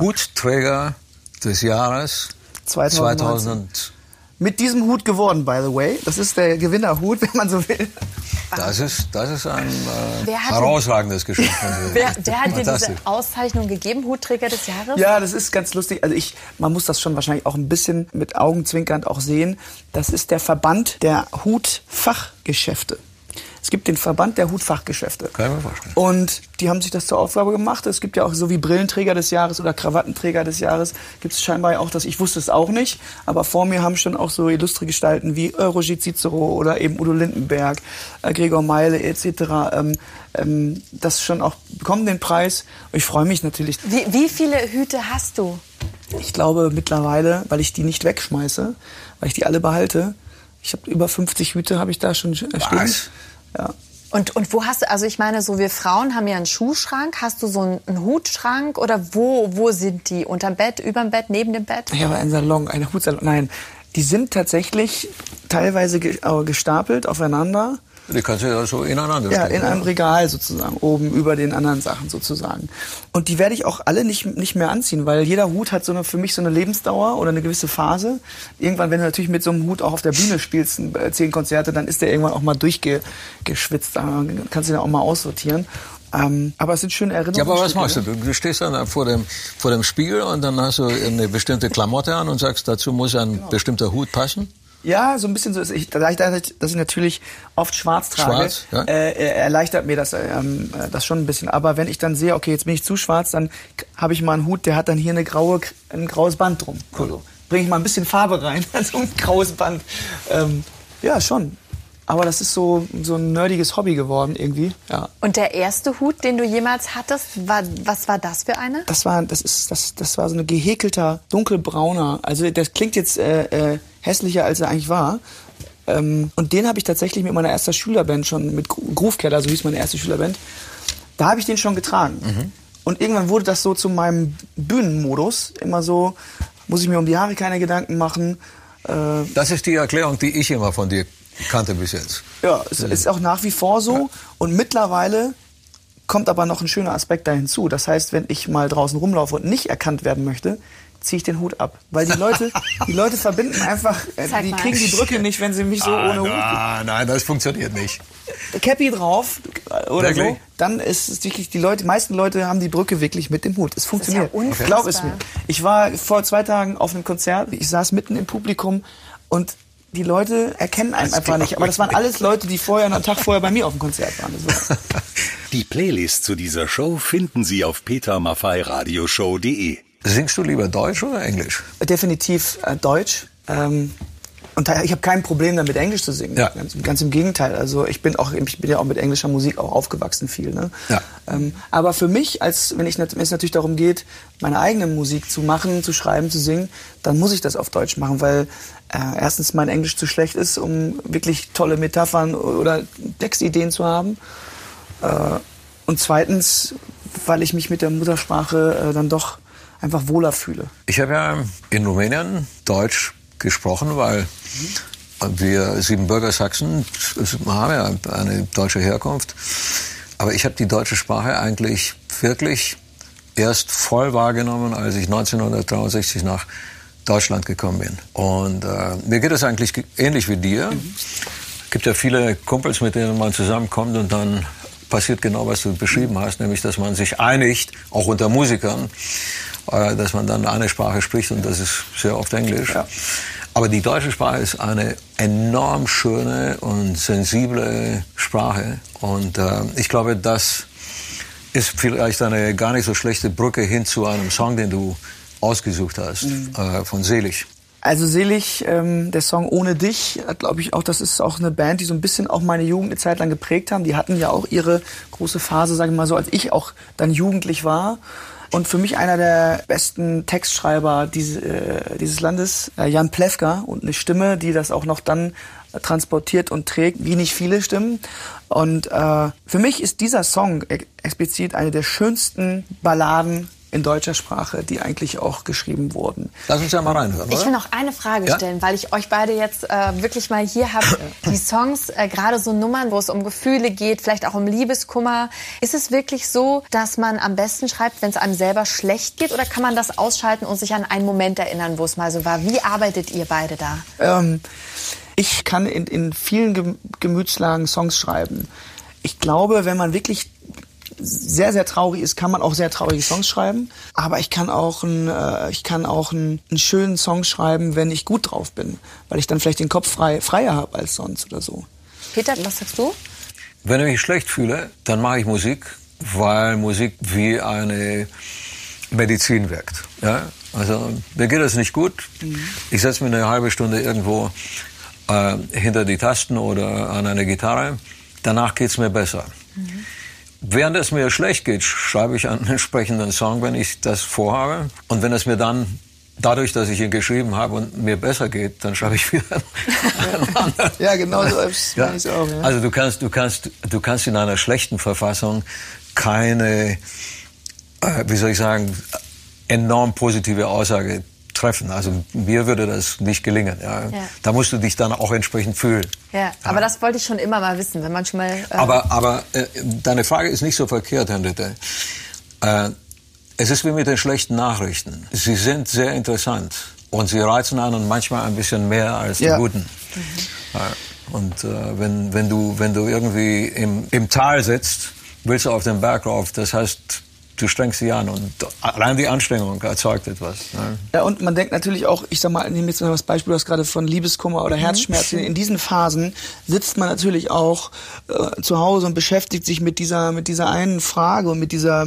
[SPEAKER 3] Hutträger des Jahres 2019. 2000
[SPEAKER 4] mit diesem Hut geworden, by the way. Das ist der Gewinnerhut, <laughs> wenn man so will.
[SPEAKER 3] Das ist, das ist ein äh, herausragendes Geschenk. <laughs>
[SPEAKER 1] wer, wer hat dir diese Auszeichnung gegeben, Hutträger des Jahres?
[SPEAKER 4] Ja, das ist ganz lustig. Also ich, man muss das schon wahrscheinlich auch ein bisschen mit Augenzwinkernd auch sehen. Das ist der Verband der Hutfachgeschäfte. Es gibt den Verband der Hutfachgeschäfte.
[SPEAKER 3] Kann ich mir vorstellen.
[SPEAKER 4] Und die haben sich das zur Aufgabe gemacht. Es gibt ja auch so wie Brillenträger des Jahres oder Krawattenträger des Jahres. Gibt es scheinbar auch das, ich wusste es auch nicht, aber vor mir haben schon auch so illustre Gestalten wie äh, Roger Cicero oder eben Udo Lindenberg, äh, Gregor Meile etc. Ähm, ähm, das schon auch bekommen den Preis. Ich freue mich natürlich.
[SPEAKER 1] Wie, wie viele Hüte hast du?
[SPEAKER 4] Ich glaube mittlerweile, weil ich die nicht wegschmeiße, weil ich die alle behalte. Ich habe über 50 Hüte habe ich da schon stehen. Was?
[SPEAKER 1] Ja. Und, und wo hast du, also ich meine, so wir Frauen haben ja einen Schuhschrank. Hast du so einen, einen Hutschrank oder wo, wo sind die? Unterm Bett, überm Bett, neben dem Bett?
[SPEAKER 4] Ich habe einen Salon, einen Hutsalon. Nein, die sind tatsächlich teilweise gestapelt aufeinander.
[SPEAKER 3] Die kannst du ja so ineinander
[SPEAKER 4] stellen. Ja, in einem Regal sozusagen, oben über den anderen Sachen sozusagen. Und die werde ich auch alle nicht, nicht mehr anziehen, weil jeder Hut hat so eine, für mich so eine Lebensdauer oder eine gewisse Phase. Irgendwann, wenn du natürlich mit so einem Hut auch auf der Bühne spielst, äh, zehn Konzerte, dann ist der irgendwann auch mal durchgeschwitzt. Dann kannst du den auch mal aussortieren. Ähm, aber es sind schöne Erinnerungen.
[SPEAKER 3] Ja, aber was machst du? Du stehst dann vor dem, vor dem Spiegel und dann hast du eine bestimmte Klamotte an und sagst, dazu muss ein genau. bestimmter Hut passen?
[SPEAKER 4] Ja, so ein bisschen so ist ich, da ich, dass ich natürlich oft schwarz trage, schwarz, ja? äh, erleichtert mir das, ähm, äh, das schon ein bisschen. Aber wenn ich dann sehe, okay, jetzt bin ich zu schwarz, dann habe ich mal einen Hut, der hat dann hier eine graue, ein graues Band drum. Cool. Also bringe ich mal ein bisschen Farbe rein, <laughs> also ein graues Band. Ähm, ja, schon. Aber das ist so, so ein nerdiges Hobby geworden irgendwie. Ja.
[SPEAKER 1] Und der erste Hut, den du jemals hattest, war, was war das für eine?
[SPEAKER 4] Das war, das ist, das, das war so ein gehäkelter, dunkelbrauner. Also das klingt jetzt äh, äh, hässlicher, als er eigentlich war. Ähm, und den habe ich tatsächlich mit meiner ersten Schülerband schon, mit Groove so hieß meine erste Schülerband, da habe ich den schon getragen. Mhm. Und irgendwann wurde das so zu meinem Bühnenmodus. Immer so, muss ich mir um die Haare keine Gedanken machen.
[SPEAKER 3] Äh, das ist die Erklärung, die ich immer von dir kannte bis jetzt.
[SPEAKER 4] Ja, es ist auch nach wie vor so. Ja. Und mittlerweile kommt aber noch ein schöner Aspekt da hinzu. Das heißt, wenn ich mal draußen rumlaufe und nicht erkannt werden möchte, ziehe ich den Hut ab. Weil die Leute, die Leute verbinden einfach, äh, die mal. kriegen die Brücke nicht, wenn sie mich so ah, ohne Hut.
[SPEAKER 3] Ah, nein, das funktioniert nicht.
[SPEAKER 4] Cappy drauf oder wirklich? so, dann ist es wirklich, die Leute, die meisten Leute haben die Brücke wirklich mit dem Hut. Es funktioniert. Ja Glaub es mir. Ich war vor zwei Tagen auf einem Konzert, ich saß mitten im Publikum und die Leute erkennen einen einfach nicht. Aber das waren alles Leute, die vorher, einen Tag vorher bei mir auf dem Konzert waren. <laughs>
[SPEAKER 2] Die Playlist zu dieser Show finden Sie auf petermaffeiradioshow.de.
[SPEAKER 3] Singst du lieber Deutsch oder Englisch?
[SPEAKER 4] Definitiv äh, Deutsch. Ähm, Und ich habe kein Problem damit, Englisch zu singen.
[SPEAKER 3] Ja.
[SPEAKER 4] Ganz, ganz im Gegenteil. Also ich bin auch, ich bin ja auch mit englischer Musik auch aufgewachsen viel. Ne?
[SPEAKER 3] Ja.
[SPEAKER 4] Ähm, aber für mich, als wenn ich wenn es natürlich darum geht, meine eigene Musik zu machen, zu schreiben, zu singen, dann muss ich das auf Deutsch machen, weil äh, erstens mein Englisch zu schlecht ist, um wirklich tolle Metaphern oder Textideen zu haben. Äh, und zweitens, weil ich mich mit der Muttersprache äh, dann doch einfach wohler fühle.
[SPEAKER 3] Ich habe ja in Rumänien Deutsch gesprochen, weil wir Siebenbürger Sachsen haben ja eine deutsche Herkunft. Aber ich habe die deutsche Sprache eigentlich wirklich erst voll wahrgenommen, als ich 1963 nach Deutschland gekommen bin. Und äh, mir geht es eigentlich ähnlich wie dir. Es gibt ja viele Kumpels, mit denen man zusammenkommt und dann passiert genau, was du beschrieben hast, nämlich, dass man sich einigt, auch unter Musikern, dass man dann eine Sprache spricht und das ist sehr oft Englisch.
[SPEAKER 4] Ja.
[SPEAKER 3] Aber die deutsche Sprache ist eine enorm schöne und sensible Sprache. Und äh, ich glaube, das ist vielleicht eine gar nicht so schlechte Brücke hin zu einem Song, den du ausgesucht hast, mhm. äh, von Selig.
[SPEAKER 4] Also Selig, ähm, der Song Ohne dich, glaube ich auch, das ist auch eine Band, die so ein bisschen auch meine Jugend eine Zeit lang geprägt haben. Die hatten ja auch ihre große Phase, sage ich mal so, als ich auch dann jugendlich war. Und für mich einer der besten Textschreiber dieses, äh, dieses Landes, äh, Jan Plewka, und eine Stimme, die das auch noch dann transportiert und trägt, wie nicht viele Stimmen. Und äh, für mich ist dieser Song explizit eine der schönsten Balladen in deutscher Sprache, die eigentlich auch geschrieben wurden.
[SPEAKER 3] Lass uns ja mal reinhören.
[SPEAKER 1] Ich will noch eine Frage ja? stellen, weil ich euch beide jetzt äh, wirklich mal hier habe. Die Songs, äh, gerade so Nummern, wo es um Gefühle geht, vielleicht auch um Liebeskummer. Ist es wirklich so, dass man am besten schreibt, wenn es einem selber schlecht geht? Oder kann man das ausschalten und sich an einen Moment erinnern, wo es mal so war? Wie arbeitet ihr beide da?
[SPEAKER 4] Ähm, ich kann in, in vielen Gemütslagen Songs schreiben. Ich glaube, wenn man wirklich sehr, sehr traurig ist, kann man auch sehr traurige Songs schreiben. Aber ich kann auch, ein, äh, ich kann auch einen, einen schönen Song schreiben, wenn ich gut drauf bin. Weil ich dann vielleicht den Kopf frei, freier habe als sonst oder so.
[SPEAKER 1] Peter, was sagst du?
[SPEAKER 3] Wenn ich mich schlecht fühle, dann mache ich Musik, weil Musik wie eine Medizin wirkt. Ja? Also mir geht es nicht gut. Mhm. Ich setze mir eine halbe Stunde irgendwo äh, hinter die Tasten oder an eine Gitarre. Danach geht's mir besser. Mhm. Während es mir schlecht geht, schreibe ich einen <laughs> entsprechenden Song, wenn ich das vorhabe. Und wenn es mir dann dadurch, dass ich ihn geschrieben habe und mir besser geht, dann schreibe ich <laughs> wieder einen anderen.
[SPEAKER 4] Ja, genau so ja.
[SPEAKER 3] auch. Ja. Also du kannst, du kannst, du kannst in einer schlechten Verfassung keine, äh, wie soll ich sagen, enorm positive Aussage treffen. Also mir würde das nicht gelingen. Ja. ja. Da musst du dich dann auch entsprechend fühlen.
[SPEAKER 1] Ja, aber das wollte ich schon immer mal wissen, wenn man schon mal.
[SPEAKER 3] Äh aber aber äh, deine Frage ist nicht so verkehrt, Henriette. Äh, es ist wie mit den schlechten Nachrichten. Sie sind sehr interessant und sie reizen einen manchmal ein bisschen mehr als die guten. Mhm. Und äh, wenn, wenn, du, wenn du irgendwie im, im Tal sitzt, willst du auf den Berg rauf. Das heißt, du strengst dich an und allein die Anstrengung erzeugt etwas. Ne?
[SPEAKER 4] Ja, und man denkt natürlich auch, ich sag mal, nehme jetzt mal das Beispiel, du hast gerade von Liebeskummer oder mhm. Herzschmerzen. In diesen Phasen sitzt man natürlich auch äh, zu Hause und beschäftigt sich mit dieser, mit dieser einen Frage und mit dieser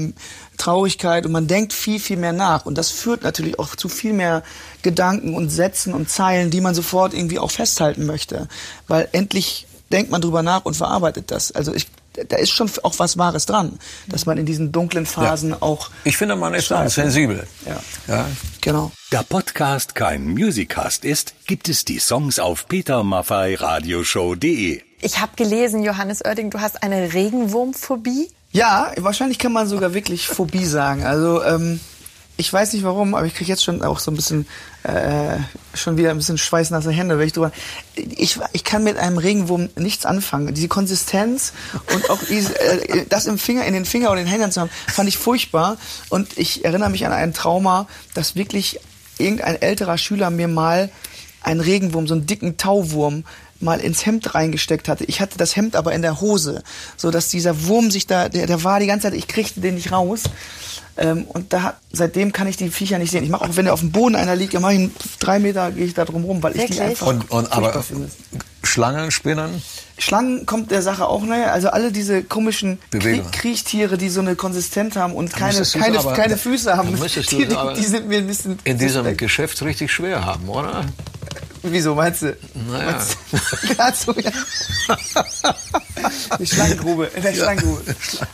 [SPEAKER 4] Traurigkeit und man denkt viel, viel mehr nach. Und das führt natürlich auch zu viel mehr Gedanken und Sätzen und Zeilen, die man sofort irgendwie auch festhalten möchte. Weil endlich denkt man drüber nach und verarbeitet das. Also ich da ist schon auch was Wahres dran, dass man in diesen dunklen Phasen
[SPEAKER 3] ja.
[SPEAKER 4] auch.
[SPEAKER 3] Ich finde, man ist dann sensibel.
[SPEAKER 4] Ja. ja. Genau.
[SPEAKER 2] Da Podcast kein Musicast ist, gibt es die Songs auf petermaffeiradioshow.de.
[SPEAKER 1] Ich habe gelesen, Johannes Oerding, du hast eine Regenwurmphobie.
[SPEAKER 4] Ja, wahrscheinlich kann man sogar wirklich Phobie sagen. Also ähm, ich weiß nicht warum, aber ich kriege jetzt schon auch so ein bisschen, äh, schon wieder ein bisschen schweißnasse Hände, wenn ich drüber. Ich, ich kann mit einem Regenwurm nichts anfangen. Diese Konsistenz und auch diese, äh, das im Finger, in den Finger oder den Händen zu haben, fand ich furchtbar. Und ich erinnere mich an ein Trauma, dass wirklich irgendein älterer Schüler mir mal einen Regenwurm, so einen dicken Tauwurm mal ins Hemd reingesteckt hatte. Ich hatte das Hemd aber in der Hose, so dass dieser Wurm sich da, der, der war die ganze Zeit, ich kriegte den nicht raus. Ähm, und da, seitdem kann ich die Viecher nicht sehen. Ich mache auch, wenn der auf dem Boden einer liegt, mache ich drei Meter, gehe ich da drum rum, weil Wirklich? ich die einfach.
[SPEAKER 3] Und, und aber Schlangen, Spinnern?
[SPEAKER 4] Schlangen kommt der Sache auch näher. Also alle diese komischen Krie Kriechtiere, die so eine Konsistenz haben und keine, keine, aber, keine Füße haben, <laughs>
[SPEAKER 3] die, die, sind mir ein bisschen. In diesem Geschäft richtig schwer haben, oder?
[SPEAKER 4] Wieso meinst du?
[SPEAKER 3] Naja.
[SPEAKER 4] Meinst du? <laughs> Ja, so, ja. Die Schlangengrube, in der Schlangengrube.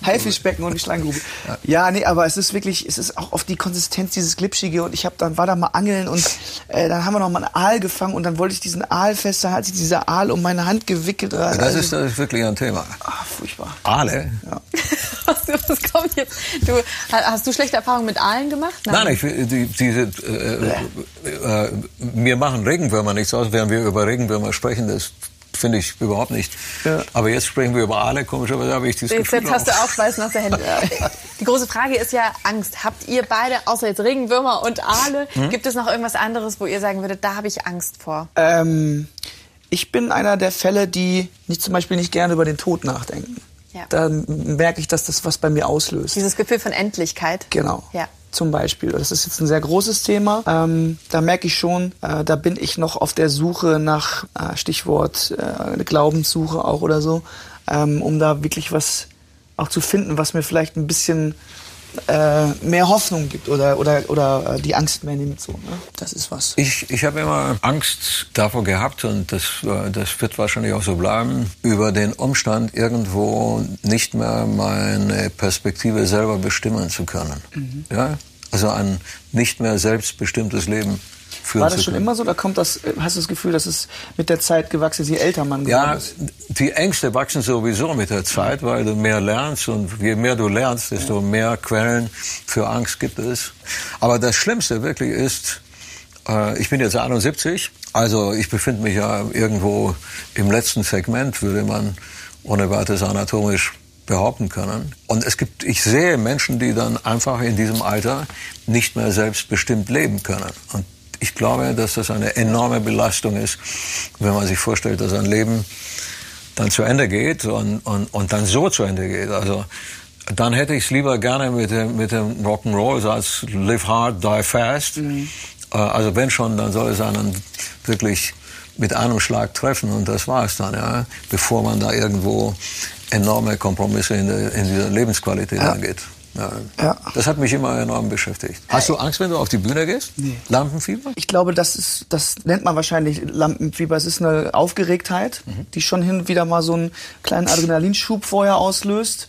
[SPEAKER 4] Haifischbecken und die Schlangengrube. Ja, nee, aber es ist wirklich, es ist auch oft die Konsistenz, dieses Glitschige und ich habe dann war da mal angeln und äh, dann haben wir noch mal einen Aal gefangen und dann wollte ich diesen Aal festhalten, hat sich dieser Aal um meine Hand gewickelt.
[SPEAKER 3] Das
[SPEAKER 4] Also-
[SPEAKER 3] ist, das ist wirklich ein Thema.
[SPEAKER 4] ah, furchtbar.
[SPEAKER 3] Aale?
[SPEAKER 1] Was, <laughs> was kommt jetzt? Du, hast du schlechte Erfahrungen mit Aalen gemacht?
[SPEAKER 3] Nein, ich, die, diese, äh, äh, äh, mir machen Regenwürmer nichts aus, während wir über Regenwürmer sprechen. Das finde ich überhaupt nicht.
[SPEAKER 4] Ja.
[SPEAKER 3] Aber jetzt sprechen wir über Aale. Komischerweise habe ich dieses
[SPEAKER 1] Jetzt,
[SPEAKER 3] Gefühl
[SPEAKER 1] jetzt hast du
[SPEAKER 3] auch.
[SPEAKER 1] auch Schweiß nach der Hände. <laughs> Die große Frage ist ja Angst. Habt ihr beide, außer jetzt Regenwürmer und Aale,
[SPEAKER 3] Hm?
[SPEAKER 1] gibt es noch irgendwas anderes, wo ihr sagen würdet, da habe ich Angst vor?
[SPEAKER 4] Ähm, ich bin einer der Fälle, die nicht, zum Beispiel nicht gerne über den Tod nachdenken.
[SPEAKER 1] Ja.
[SPEAKER 4] Da merke ich, dass das was bei mir auslöst.
[SPEAKER 1] Dieses Gefühl von Endlichkeit.
[SPEAKER 4] Genau.
[SPEAKER 1] Ja.
[SPEAKER 4] Zum Beispiel. Das ist jetzt ein sehr großes Thema. Ähm, da merke ich schon, äh, da bin ich noch auf der Suche nach äh, Stichwort äh, Glaubenssuche auch oder so, ähm, um da wirklich was auch zu finden, was mir vielleicht ein bisschen äh, mehr Hoffnung gibt oder oder oder äh, die Angst mehr nimmt so. Ne? Das ist was.
[SPEAKER 3] Ich, ich habe immer Angst davor gehabt und das, äh, das wird wahrscheinlich auch so bleiben, über den Umstand, irgendwo nicht mehr meine Perspektive selber bestimmen zu können.
[SPEAKER 4] Mhm.
[SPEAKER 3] Ja? Also ein nicht mehr selbstbestimmtes Leben führen
[SPEAKER 4] War das schon immer so? Da kommt das. äh, Hast du das Gefühl, dass es mit der Zeit gewachsen ist, je älter man geworden
[SPEAKER 3] Ja,
[SPEAKER 4] ist?
[SPEAKER 3] die Ängste wachsen sowieso mit der Zeit, weil du mehr lernst und je mehr du lernst, desto mehr Quellen für Angst gibt es. Aber das Schlimmste wirklich ist, äh, ich bin jetzt 71, also ich befinde mich ja irgendwo im letzten Segment, würde man ohne weiteres anatomisch behaupten können. Und es gibt, ich sehe Menschen, die dann einfach in diesem Alter nicht mehr selbstbestimmt leben können. Und ich glaube, dass das eine enorme Belastung ist, wenn man sich vorstellt, dass ein Leben dann zu Ende geht und, und, und dann so zu Ende geht. Also dann hätte ich es lieber gerne mit dem, mit dem Rock'n'Roll als Live Hard, Die Fast. Äh, Also wenn schon, dann soll es einen wirklich mit einem Schlag treffen und das war es dann, ja, bevor man da irgendwo enorme Kompromisse in, der, in dieser Lebensqualität
[SPEAKER 4] Ja.
[SPEAKER 3] angeht. Ja.
[SPEAKER 4] Ja.
[SPEAKER 3] Das hat mich immer enorm beschäftigt. Hast du Angst, wenn du auf die Bühne gehst?
[SPEAKER 4] Nee.
[SPEAKER 3] Lampenfieber?
[SPEAKER 4] Ich glaube, das ist, das nennt man wahrscheinlich Lampenfieber. Es ist eine Aufgeregtheit,
[SPEAKER 3] Mhm.
[SPEAKER 4] die schon hin und wieder mal so einen kleinen Adrenalinschub vorher auslöst.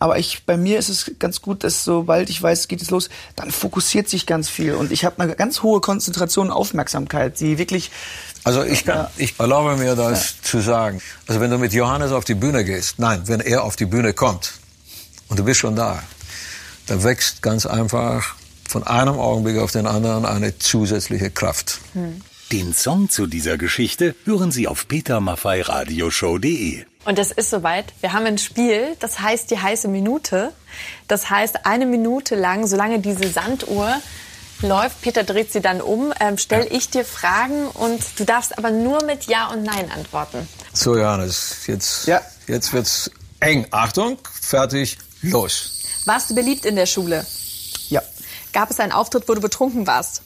[SPEAKER 4] Aber ich, bei mir ist es ganz gut, dass sobald ich weiß, es geht jetzt los, dann fokussiert sich ganz viel. Und ich habe eine ganz hohe Konzentration und Aufmerksamkeit, die wirklich,
[SPEAKER 3] Also ich kann, ich erlaube mir das zu sagen. Also wenn du mit Johannes auf die Bühne gehst, nein, wenn er auf die Bühne kommt und du bist schon da, da wächst ganz einfach von einem Augenblick auf den anderen eine zusätzliche Kraft.
[SPEAKER 2] Den Song zu dieser Geschichte hören Sie auf petermaffeiradioshow.de.
[SPEAKER 1] Und es ist soweit. Wir haben ein Spiel, das heißt die heiße Minute. Das heißt, eine Minute lang, solange diese Sanduhr läuft, Peter dreht sie dann um, ähm, stelle ich dir Fragen und du darfst aber nur mit Ja und Nein antworten.
[SPEAKER 3] So Johannes, jetzt,
[SPEAKER 4] Ja.
[SPEAKER 3] jetzt wird's eng. Achtung, fertig, los.
[SPEAKER 1] Warst du beliebt in der Schule?
[SPEAKER 4] ja,
[SPEAKER 1] Gab es einen Auftritt, wo du betrunken warst?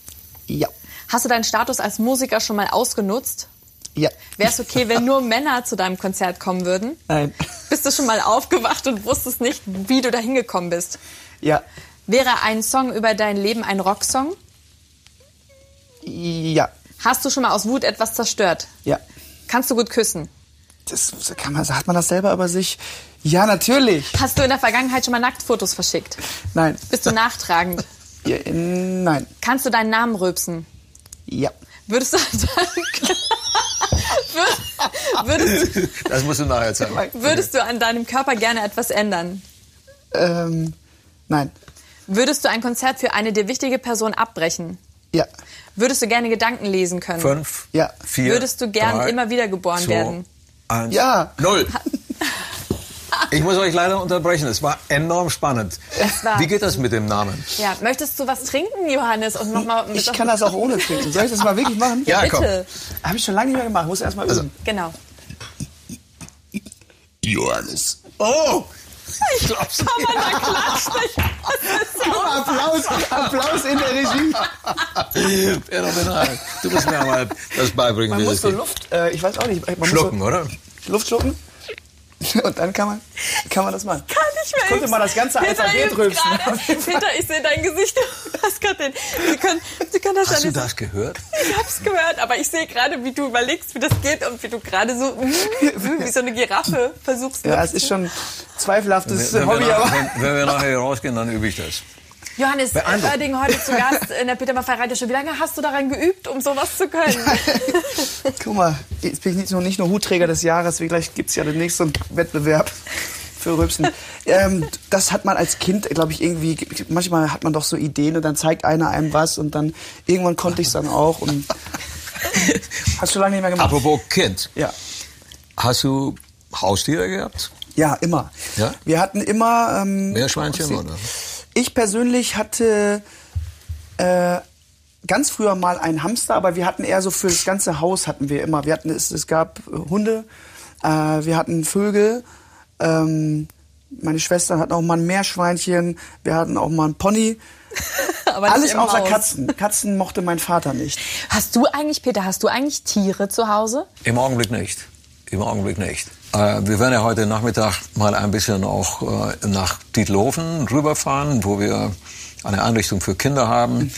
[SPEAKER 4] ja,
[SPEAKER 1] Hast du deinen Status als Musiker schon mal ausgenutzt?
[SPEAKER 4] ja.
[SPEAKER 1] Wäre es okay, wenn nur Männer zu deinem Konzert kommen würden?
[SPEAKER 4] Nein.
[SPEAKER 1] Bist du schon mal aufgewacht und wusstest nicht, wie du da hingekommen bist?
[SPEAKER 4] Ja,
[SPEAKER 1] Wäre ein Song über dein Leben ein Rocksong?
[SPEAKER 4] ja,
[SPEAKER 1] Hast du schon mal aus Wut etwas zerstört?
[SPEAKER 4] ja.
[SPEAKER 1] Kannst du gut küssen?
[SPEAKER 4] Das kann man, sagt man das selber über sich? Ja, natürlich.
[SPEAKER 1] Hast du in der Vergangenheit schon mal Nacktfotos verschickt?
[SPEAKER 4] Nein.
[SPEAKER 1] Bist du nachtragend?
[SPEAKER 4] Ja, nein.
[SPEAKER 1] Kannst du deinen Namen rülpsen?
[SPEAKER 4] Ja.
[SPEAKER 1] Würdest du, Wür- <laughs> würdest,
[SPEAKER 3] Das musst du nachher zeigen.
[SPEAKER 1] würdest du an deinem Körper gerne etwas ändern?
[SPEAKER 4] Ähm, nein.
[SPEAKER 1] Würdest du ein Konzert für eine dir wichtige Person abbrechen?
[SPEAKER 4] Ja.
[SPEAKER 1] Würdest du gerne Gedanken lesen können?
[SPEAKER 3] Fünf,
[SPEAKER 4] Ja.
[SPEAKER 3] vier,
[SPEAKER 1] Würdest du gern
[SPEAKER 3] drei,
[SPEAKER 1] immer wieder geboren
[SPEAKER 3] zwei,
[SPEAKER 1] werden?
[SPEAKER 3] Eins,
[SPEAKER 4] Ja.
[SPEAKER 3] Null. <laughs> Ich muss euch leider unterbrechen. Es war enorm spannend.
[SPEAKER 1] war-
[SPEAKER 3] Wie geht das mit dem Namen?
[SPEAKER 1] Ja, möchtest du was trinken, Johannes? Und noch mal
[SPEAKER 4] Ich kann das auch ohne trinken. Soll ich das mal wirklich machen?
[SPEAKER 3] Ja,
[SPEAKER 1] bitte.
[SPEAKER 3] komm.
[SPEAKER 4] Habe ich schon lange nicht mehr gemacht. Muss erst mal üben.
[SPEAKER 1] Genau.
[SPEAKER 2] Johannes.
[SPEAKER 3] Oh! Ich glaub's nicht.
[SPEAKER 4] Applaus, Applaus in der Regie.
[SPEAKER 3] Phänomenal. Du musst mir mal das beibringen,
[SPEAKER 4] Man muss so. Luft, äh, ich weiß auch nicht. Man
[SPEAKER 3] Schlucken,
[SPEAKER 4] muss
[SPEAKER 3] oder?
[SPEAKER 4] so Luft schlucken. <laughs> Und dann kann man, kann man das machen.
[SPEAKER 1] Kann ich mehr.
[SPEAKER 4] Ich konnte mal das ganze
[SPEAKER 1] Peter
[SPEAKER 4] Alphabet rülpsen.
[SPEAKER 1] Peter, ich sehe dein Gesicht. Du hast gerade den. Sie können, Sie können das
[SPEAKER 3] Hast du
[SPEAKER 1] alles.
[SPEAKER 3] das gehört?
[SPEAKER 1] Ich hab's gehört, aber ich sehe gerade, wie du überlegst, wie das geht und wie du gerade so <laughs> wie so eine Giraffe versuchst.
[SPEAKER 4] Ja, es ist schon zweifelhaftes
[SPEAKER 3] Wenn, wenn,
[SPEAKER 4] Hobby,
[SPEAKER 3] wir nach,
[SPEAKER 4] aber
[SPEAKER 3] wenn, wenn wir nachher hier rausgehen, dann übe ich das.
[SPEAKER 1] Johannes. Oerding heute zu Gast in der Peter Maffei Radio Show. Wie lange hast du daran geübt, um sowas zu können? <laughs>
[SPEAKER 4] guck mal, jetzt bin ich nicht nur, nicht nur Hutträger des Jahres, vielleicht gibt's ja demnächst so einen Wettbewerb für Rülpsen. ähm, das hat man als Kind, glaube ich, irgendwie, manchmal hat man doch so Ideen und dann zeigt einer einem was und dann irgendwann konnte ich es dann auch. Und <laughs> hast du lange nicht mehr gemacht?
[SPEAKER 3] Apropos Kind,
[SPEAKER 4] Ja.
[SPEAKER 3] hast du Haustiere gehabt?
[SPEAKER 4] Ja, immer.
[SPEAKER 3] Ja?
[SPEAKER 4] Wir hatten immer. Ähm,
[SPEAKER 3] Meerschweinchen oder?
[SPEAKER 4] Ich persönlich hatte äh, ganz früher mal einen Hamster, aber wir hatten eher so für das ganze Haus hatten wir immer. Wir hatten es, es gab Hunde, äh, wir hatten Vögel. Ähm, meine Schwestern hatten auch mal ein Meerschweinchen, wir hatten auch mal einen Pony. <laughs> Alles außer
[SPEAKER 1] Haus.
[SPEAKER 4] Katzen. Katzen mochte mein Vater nicht.
[SPEAKER 1] Hast du eigentlich, Peter, hast du eigentlich Tiere zu Hause?
[SPEAKER 3] Im Augenblick nicht. Im Augenblick nicht. Äh, wir werden ja heute Nachmittag mal ein bisschen auch äh, nach Dietlofen rüberfahren, wo wir eine Einrichtung für Kinder haben.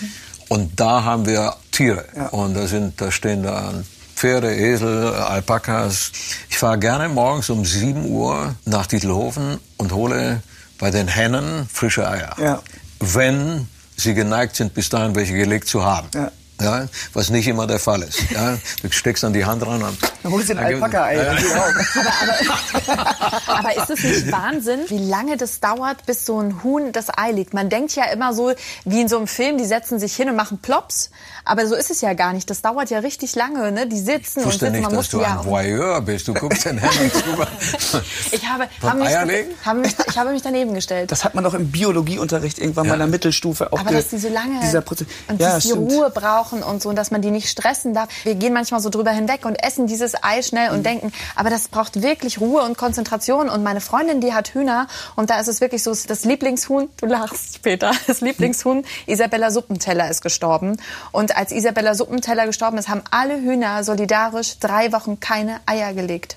[SPEAKER 3] Und da haben wir Tiere.
[SPEAKER 4] Ja.
[SPEAKER 3] Und da sind, da stehen da Pferde, Esel, Alpakas. Ich fahre gerne morgens um 7 Uhr nach Dietlofen und hole bei den Hennen frische Eier.
[SPEAKER 4] Ja.
[SPEAKER 3] Wenn sie geneigt sind, bis dahin welche gelegt zu haben.
[SPEAKER 4] Ja.
[SPEAKER 3] Ja, was nicht immer der Fall ist. Ja, du steckst dann die Hand dran und
[SPEAKER 4] Dann holst du
[SPEAKER 3] gibt-
[SPEAKER 4] Alpaka-Ei.
[SPEAKER 3] Ja.
[SPEAKER 4] geht auch.
[SPEAKER 1] Aber ist es nicht Wahnsinn, wie lange das dauert, bis so ein Huhn das Ei legt? Man denkt ja immer so, wie in so einem Film, die setzen sich hin und machen Plops. Aber so ist es ja gar nicht. Das dauert ja richtig lange. Ne? Die sitzen
[SPEAKER 3] Ich
[SPEAKER 1] und sitzen.
[SPEAKER 3] nicht,
[SPEAKER 1] Man
[SPEAKER 3] dass du
[SPEAKER 1] ja
[SPEAKER 3] ein Voyeur bist. Du guckst den Händen zu. <laughs>
[SPEAKER 1] Ich habe,
[SPEAKER 3] Beim
[SPEAKER 1] habe, mich,
[SPEAKER 3] Eierlegen?
[SPEAKER 1] habe mich, ich habe mich daneben gestellt.
[SPEAKER 4] Das hat man doch im Biologieunterricht irgendwann mal in der Mittelstufe auch
[SPEAKER 1] Aber dass die so lange
[SPEAKER 4] Dieser Prozess.
[SPEAKER 1] und
[SPEAKER 4] ja,
[SPEAKER 1] dass die. Ruhe brauchen und so und dass man die nicht stressen darf. Wir gehen manchmal so drüber hinweg und essen dieses Ei schnell
[SPEAKER 4] Mhm.
[SPEAKER 1] und denken, aber das braucht wirklich Ruhe und Konzentration. Und meine Freundin, die hat Hühner und da ist es wirklich so, das Lieblingshuhn, du lachst, Peter, <laughs> das Lieblingshuhn, Isabella Suppenteller ist gestorben. Und als Isabella Suppenteller gestorben ist, haben alle Hühner solidarisch drei Wochen keine Eier gelegt.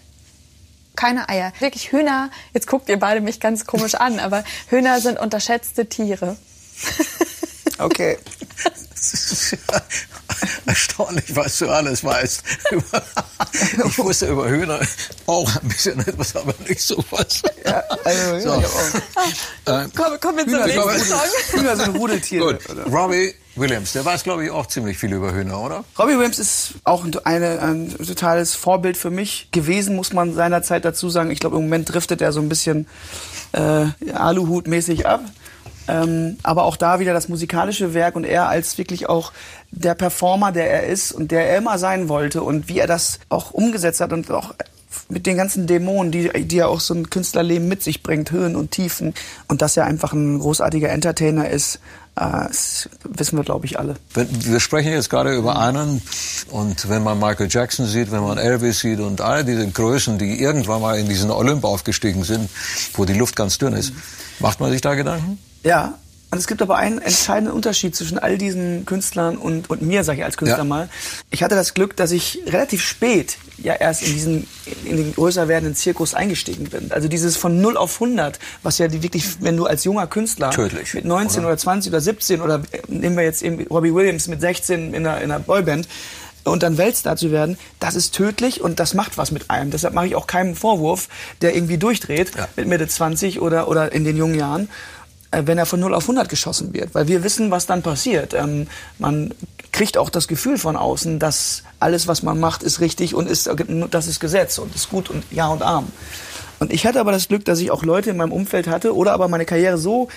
[SPEAKER 1] Keine Eier. Wirklich Hühner, jetzt guckt ihr beide mich ganz komisch an, aber Hühner sind unterschätzte Tiere. <laughs>
[SPEAKER 4] Okay. <laughs>
[SPEAKER 3] Erstaunlich, was du alles weißt. <laughs> Ich wusste über Hühner auch ein bisschen etwas, aber nicht so was.
[SPEAKER 4] Ja, also,
[SPEAKER 3] So. Äh,
[SPEAKER 1] Komm, komm mit zum
[SPEAKER 4] Hühner,
[SPEAKER 1] nächsten Song.
[SPEAKER 4] Hühner sind Rudeltiere.
[SPEAKER 3] Gut, Robbie Williams, der weiß, glaube ich, auch ziemlich viel über Hühner, oder?
[SPEAKER 4] Robbie Williams ist auch ein, eine, ein totales Vorbild für mich gewesen, muss man seinerzeit dazu sagen. Ich glaube, im Moment driftet er so ein bisschen äh, Aluhut-mäßig ab. Ähm, aber auch da wieder das musikalische Werk und er als wirklich auch der Performer, der er ist und der er immer sein wollte und wie er das auch umgesetzt hat und auch mit den ganzen Dämonen, die, die ja auch so ein Künstlerleben mit sich bringt, Höhen und Tiefen und dass er einfach ein großartiger Entertainer ist, das wissen wir, glaube ich, alle.
[SPEAKER 3] Wir sprechen jetzt gerade über einen und wenn man Michael Jackson sieht, wenn man Elvis sieht und all diese Größen, die irgendwann mal in diesen Olymp aufgestiegen sind, wo die Luft ganz dünn ist, macht man sich da Gedanken?
[SPEAKER 4] Ja, und es gibt aber einen entscheidenden Unterschied zwischen all diesen Künstlern und, und mir, sage ich als Künstler
[SPEAKER 3] Ja.
[SPEAKER 4] mal. Ich hatte das Glück, dass ich relativ spät ja erst in diesen in den größer werdenden Zirkus eingestiegen bin. Also dieses von 0 auf 100, was ja die wirklich, wenn du als junger Künstler
[SPEAKER 3] Tödlich,
[SPEAKER 4] mit 19
[SPEAKER 3] oder?
[SPEAKER 4] oder 20 oder 17 oder äh, nehmen wir jetzt eben Robbie Williams mit 16 in einer, in einer Boyband und dann Weltstar zu werden, das ist tödlich und das macht was mit einem. Deshalb mache ich auch keinen Vorwurf, der irgendwie durchdreht
[SPEAKER 3] Ja.
[SPEAKER 4] mit Mitte 20 oder, oder in den jungen Jahren wenn er von 0 auf 100 geschossen wird. Weil wir wissen, was dann passiert. Ähm, man kriegt auch das Gefühl von außen, dass alles, was man macht, ist richtig und ist, das ist Gesetz und ist gut und ja und arm. Und ich hatte aber das Glück, dass ich auch Leute in meinem Umfeld hatte oder aber meine Karriere so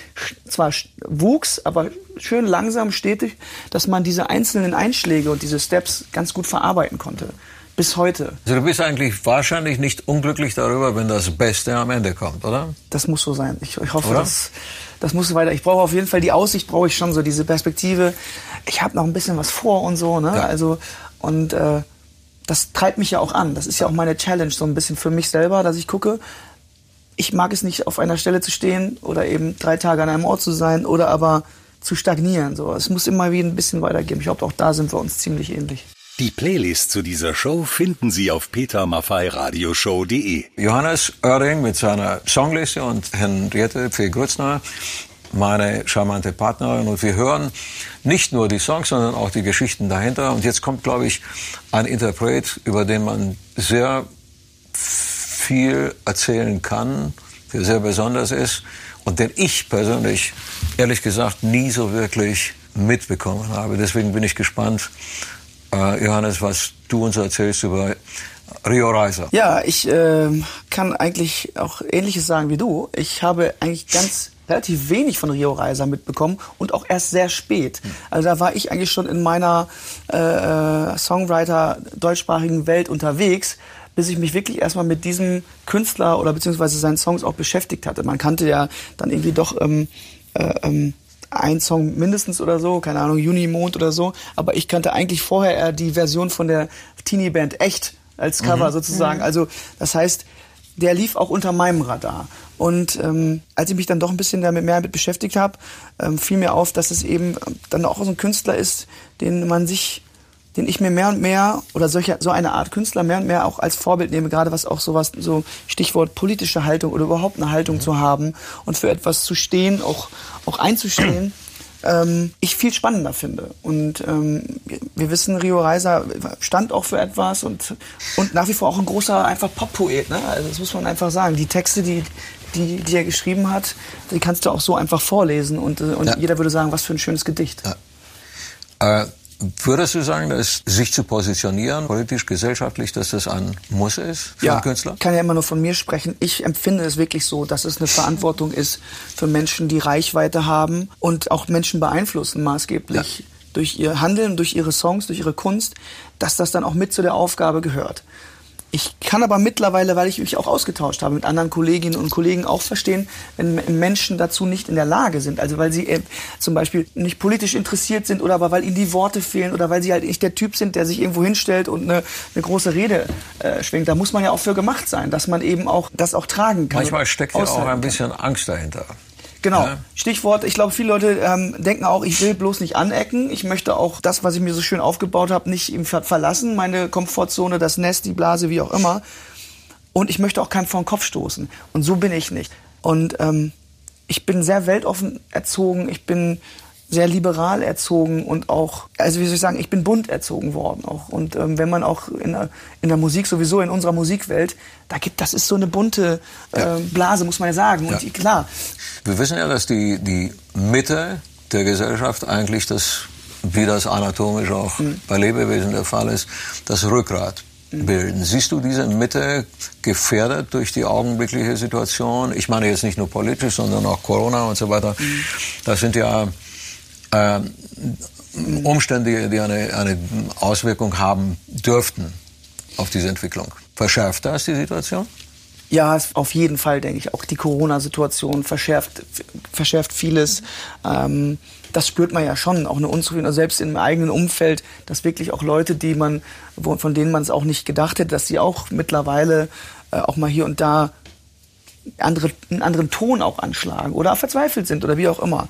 [SPEAKER 4] zwar wuchs, aber schön langsam, stetig, dass man diese einzelnen Einschläge und diese Steps ganz gut verarbeiten konnte. Bis heute.
[SPEAKER 3] Also du bist eigentlich wahrscheinlich nicht unglücklich darüber, wenn das Beste am Ende kommt, oder?
[SPEAKER 4] Das muss so sein. Ich, ich hoffe,
[SPEAKER 3] Oder?
[SPEAKER 4] das, das muss weiter. Ich brauche auf jeden Fall die Aussicht, brauche ich schon so diese Perspektive. Ich habe noch ein bisschen was vor und so, ne?
[SPEAKER 3] Ja.
[SPEAKER 4] Also und äh, das treibt mich ja auch an. Das ist ja auch meine Challenge so ein bisschen für mich selber, dass ich gucke. Ich mag es nicht, auf einer Stelle zu stehen oder eben drei Tage an einem Ort zu sein oder aber zu stagnieren. So, es muss immer wieder ein bisschen weitergehen. Ich glaube, auch da sind wir uns ziemlich ähnlich.
[SPEAKER 2] Die Playlist zu dieser Show finden Sie auf petermaffeiradioshow.de.
[SPEAKER 3] Johannes Oerding mit seiner Songliste und Henriette Pfeil-Grützner, meine charmante Partnerin. Und wir hören nicht nur die Songs, sondern auch die Geschichten dahinter. Und jetzt kommt, glaube ich, ein Interpret, über den man sehr viel erzählen kann, der sehr besonders ist und den ich persönlich, ehrlich gesagt, nie so wirklich mitbekommen habe. Deswegen bin ich gespannt, Johannes, was du uns erzählst über Rio Reiser.
[SPEAKER 4] Ja, ich äh, kann eigentlich auch Ähnliches sagen wie du. Ich habe eigentlich ganz relativ wenig von Rio Reiser mitbekommen und auch erst sehr spät. Also da war ich eigentlich schon in meiner äh, äh, Songwriter deutschsprachigen Welt unterwegs, bis ich mich wirklich erstmal mit diesem Künstler oder beziehungsweise seinen Songs auch beschäftigt hatte. Man kannte ja dann irgendwie doch ähm, äh, ähm, ein Song mindestens oder so, keine Ahnung, Junimond oder so. Aber ich kannte eigentlich vorher eher die Version von der Teenie-Band Echt als Cover mhm. sozusagen. Also das heißt, der lief auch unter meinem Radar. Und ähm, als ich mich dann doch ein bisschen damit mehr mit beschäftigt habe, ähm, fiel mir auf, dass es eben dann auch so ein Künstler ist, den man sich den ich mir mehr und mehr oder solche, so eine Art Künstler mehr und mehr auch als Vorbild nehme, gerade was auch sowas, so Stichwort politische Haltung oder überhaupt eine Haltung mhm. zu haben und für etwas zu stehen, auch, auch einzustehen. <clears throat> ähm, ich viel spannender finde. Und ähm, wir wissen, Rio Reiser stand auch für etwas und, und nach wie vor auch ein großer einfach Pop-Poet. Ne? Also das muss man einfach sagen. Die Texte, die, die, die er geschrieben hat, die kannst du auch so einfach vorlesen und, äh, und ja. jeder würde sagen, was für ein schönes Gedicht.
[SPEAKER 3] Ja. Äh, Würdest du sagen, dass sich zu positionieren, politisch, gesellschaftlich, dass das ein Muss ist für
[SPEAKER 4] ja,
[SPEAKER 3] einen Künstler?
[SPEAKER 4] Ich kann ja immer nur von mir sprechen. Ich empfinde es wirklich so, dass es eine Verantwortung ist für Menschen, die Reichweite haben und auch Menschen beeinflussen maßgeblich. Ja. Durch ihr Handeln, durch ihre Songs, durch ihre Kunst, dass das dann auch mit zu der Aufgabe gehört. Ich kann aber mittlerweile, weil ich mich auch ausgetauscht habe mit anderen Kolleginnen und Kollegen, auch verstehen, wenn Menschen dazu nicht in der Lage sind. Also weil sie äh, zum Beispiel nicht politisch interessiert sind oder aber weil ihnen die Worte fehlen oder weil sie halt nicht der Typ sind, der sich irgendwo hinstellt und eine, eine große Rede äh, schwingt. Da muss man ja auch für gemacht sein, dass man eben auch das auch tragen kann.
[SPEAKER 3] Manchmal steckt ja auch ein bisschen Angst dahinter.
[SPEAKER 4] Genau. Ja. Stichwort, ich glaube, viele Leute ähm, denken auch, ich will bloß nicht anecken. Ich möchte auch das, was ich mir so schön aufgebaut habe, nicht im Ver verlassen. Meine Komfortzone, das Nest, die Blase, wie auch immer. Und ich möchte auch keinem vor den Kopf stoßen. Und so bin ich nicht. Und ähm, ich bin sehr weltoffen erzogen. Ich bin sehr liberal erzogen und auch, also wie soll ich sagen, ich bin bunt erzogen worden auch. Und ähm, wenn man auch in der, in der Musik, sowieso in unserer Musikwelt, da gibt, das ist so eine bunte äh, ja. Blase, muss man ja sagen. Und ja. klar.
[SPEAKER 3] Wir wissen ja, dass die, die Mitte der Gesellschaft eigentlich das, wie das anatomisch auch mhm. bei Lebewesen der Fall ist, das Rückgrat mhm. bilden. Siehst du diese Mitte gefährdet durch die augenblickliche Situation? Ich meine jetzt nicht nur politisch, sondern auch Corona und so weiter. Mhm. Das sind ja Umstände, die eine, eine Auswirkung haben dürften auf diese Entwicklung. Verschärft das die Situation?
[SPEAKER 4] Ja, auf jeden Fall, denke ich. Auch die Corona-Situation verschärft, verschärft vieles. Ähm, das spürt man ja schon, auch eine Unzufriedenheit, also selbst im eigenen Umfeld, dass wirklich auch Leute, die man, von denen man es auch nicht gedacht hätte, dass sie auch mittlerweile äh, auch mal hier und da andere, einen anderen Ton auch anschlagen oder verzweifelt sind oder wie auch immer.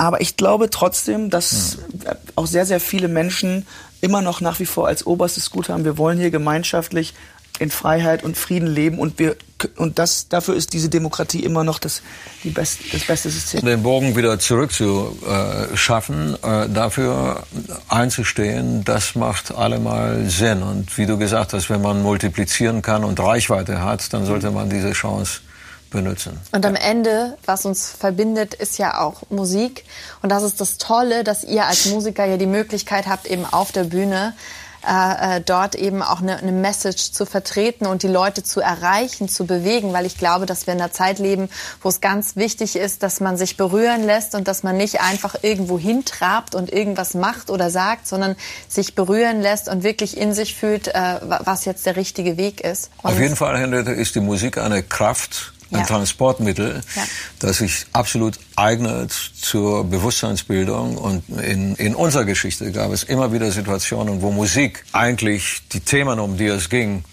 [SPEAKER 4] Aber ich glaube trotzdem, dass ja. auch sehr, sehr viele Menschen immer noch nach wie vor als oberstes Gut haben. Wir wollen hier gemeinschaftlich in Freiheit und Frieden leben und wir und das dafür ist diese Demokratie immer noch das die best, das beste System.
[SPEAKER 3] Den Bogen wieder zurück zu äh, schaffen, äh, dafür einzustehen, das macht allemal Sinn und wie du gesagt hast, wenn man multiplizieren kann und Reichweite hat, dann sollte man diese Chance benutzen.
[SPEAKER 1] Und am Ende, was uns verbindet, ist ja auch Musik. Und das ist das Tolle, dass ihr als Musiker ja die Möglichkeit habt, eben auf der Bühne äh, äh, dort eben auch eine, eine Message zu vertreten und die Leute zu erreichen, zu bewegen, weil ich glaube, dass wir in einer Zeit leben, wo es ganz wichtig ist, dass man sich berühren lässt und dass man nicht einfach irgendwo hintrabt und irgendwas macht oder sagt, sondern sich berühren lässt und wirklich in sich fühlt, äh, was jetzt der richtige Weg ist.
[SPEAKER 3] Und Auf jeden Fall, Henriette, ist die Musik eine Kraft, ein ja. Transportmittel, ja. das sich absolut eignet zur Bewusstseinsbildung. Und in, in unserer Geschichte gab es immer wieder Situationen, wo Musik eigentlich die Themen, um die es ging,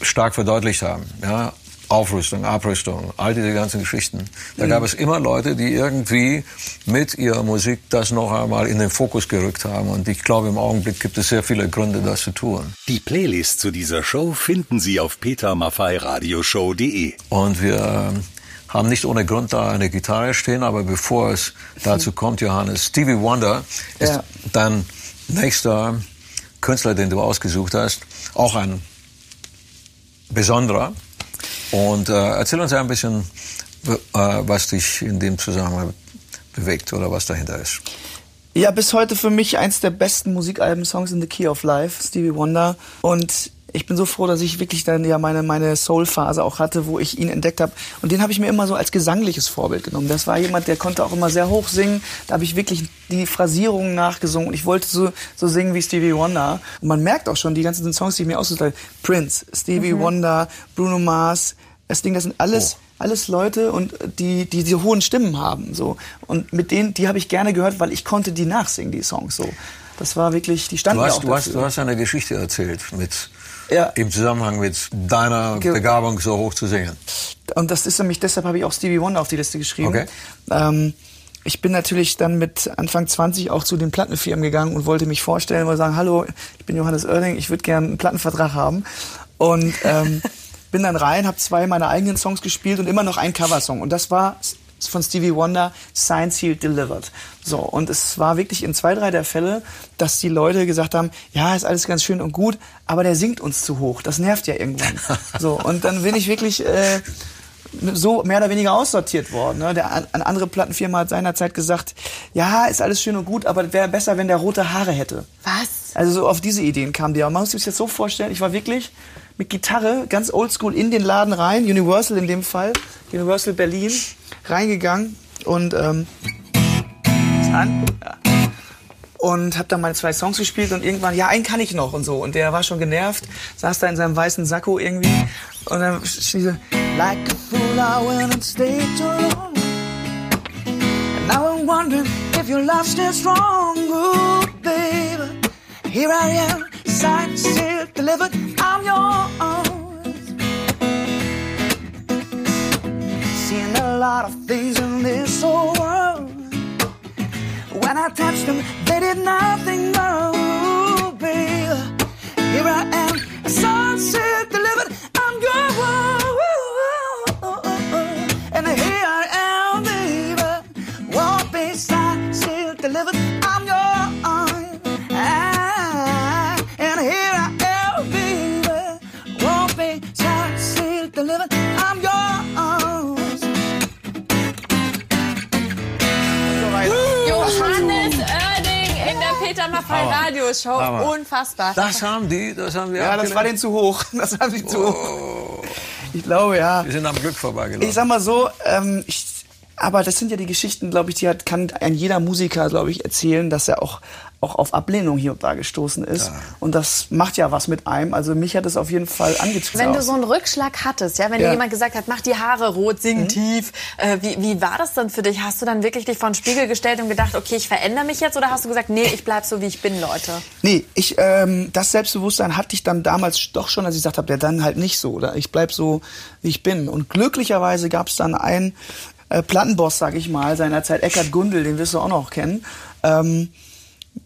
[SPEAKER 3] stark verdeutlicht haben. Ja? Aufrüstung, Abrüstung, all diese ganzen Geschichten. Da gab es immer Leute, die irgendwie mit ihrer Musik das noch einmal in den Fokus gerückt haben. Und ich glaube, im Augenblick gibt es sehr viele Gründe, das zu tun.
[SPEAKER 2] Die Playlist zu dieser Show finden Sie auf petermaffeiradioshow.de.
[SPEAKER 3] Und wir ähm, haben nicht ohne Grund da eine Gitarre stehen, aber bevor es dazu <laughs> kommt, Johannes, Stevie Wonder ist
[SPEAKER 4] Ja.
[SPEAKER 3] dein nächster Künstler, den du ausgesucht hast, auch ein besonderer. Und äh, erzähl uns ein bisschen, äh, was dich in dem Zusammenhang bewegt oder was dahinter ist.
[SPEAKER 4] Ja, bis heute für mich eins der besten Musikalben-Songs in The Key of Life, Stevie Wonder. Und ich bin so froh, dass ich wirklich dann ja meine, meine Soul-Phase auch hatte, wo ich ihn entdeckt habe. Und den habe ich mir immer so als gesangliches Vorbild genommen. Das war jemand, der konnte auch immer sehr hoch singen. Da habe ich wirklich die Phrasierungen nachgesungen. Und ich wollte so, so singen wie Stevie Wonder. Und man merkt auch schon, die ganzen Songs, die ich mir ausgesucht habe, Prince, Stevie Wonder, Bruno Mars, das Ding, das sind alles... Alles Leute und die, die diese hohen Stimmen haben, so. Und mit denen, die habe ich gerne gehört, weil ich konnte die nachsingen, die Songs, so. Das war wirklich, die standen
[SPEAKER 3] Du hast, du, hast, du hast eine Geschichte erzählt mit,
[SPEAKER 4] Ja.
[SPEAKER 3] im Zusammenhang mit deiner
[SPEAKER 4] Ge-
[SPEAKER 3] Begabung, so hoch zu singen.
[SPEAKER 4] Und das ist nämlich, deshalb habe ich auch Stevie Wonder auf die Liste geschrieben.
[SPEAKER 3] Okay.
[SPEAKER 4] Ähm, ich bin natürlich dann mit Anfang 20 auch zu den Plattenfirmen gegangen und wollte mich vorstellen, wollte sagen, hallo, ich bin Johannes Oerding, ich würde gerne einen Plattenvertrag haben. Und ähm, <laughs> bin dann rein, habe zwei meiner eigenen Songs gespielt und immer noch einen Coversong. Und das war von Stevie Wonder, Signed, Sealed, Delivered. So, und es war wirklich in zwei, drei der Fälle, dass die Leute gesagt haben, ja, ist alles ganz schön und gut, aber der singt uns zu hoch, das nervt ja irgendwann. <laughs> So, und dann bin ich wirklich... Äh, so mehr oder weniger aussortiert worden. Ne? Der, eine andere Plattenfirma hat seinerzeit gesagt, ja, ist alles schön und gut, aber wäre besser, wenn der rote Haare hätte.
[SPEAKER 1] Was?
[SPEAKER 4] Also so auf diese Ideen kam die. Aber man muss sich das so vorstellen, ich war wirklich mit Gitarre ganz oldschool in den Laden rein, Universal in dem Fall, Universal Berlin, reingegangen und ähm, an. Ja. Und hab dann meine zwei Songs gespielt und irgendwann, ja, einen kann ich noch und so. Und der war schon genervt, saß da in seinem weißen Sakko irgendwie. Und dann steht so, like a fool I went and stayed too long. And now I'm wondering if your love's still strong, ooh, baby. Here I am, signed, sealed, delivered, I'm yours. Seen a lot of things in this old world. When I touched them, they did nothing ooh. Here I am, signed, sealed, delivered, I'm yours.
[SPEAKER 1] Der Peter Maffay Radioshow.
[SPEAKER 3] Hammer.
[SPEAKER 1] Unfassbar.
[SPEAKER 3] Das haben die, das haben wir
[SPEAKER 4] Ja, das war denen zu hoch. <laughs> Das haben sie zu hoch. Ich glaube, ja.
[SPEAKER 3] Wir sind am Glück vorbeigelaufen.
[SPEAKER 4] Ich sag mal so, ähm, ich, aber das sind ja die Geschichten, glaube ich, die hat, kann ein jeder Musiker, glaube ich, erzählen, dass er auch, auch auf Ablehnung hier und da gestoßen ist. Und das macht ja was mit einem. Also mich hat es auf jeden Fall angezogen.
[SPEAKER 1] Wenn du so einen Rückschlag hattest, ja, wenn
[SPEAKER 4] Ja.
[SPEAKER 1] dir jemand gesagt hat, mach die Haare rot, sing tief, äh, wie, wie war das dann für dich? Hast du dann wirklich dich vor den Spiegel gestellt und gedacht, okay, ich verändere mich jetzt? Oder hast du gesagt, nee, ich bleib so, wie ich bin, Leute?
[SPEAKER 4] Nee, ich, ähm, das Selbstbewusstsein hatte ich dann damals doch schon, als ich gesagt habe, ja dann halt nicht so. Oder ich bleib so, wie ich bin. Und glücklicherweise gab es dann einen äh, Plattenboss, sag ich mal, seinerzeit, Eckhard Gundel, den wirst du auch noch kennen. Ähm,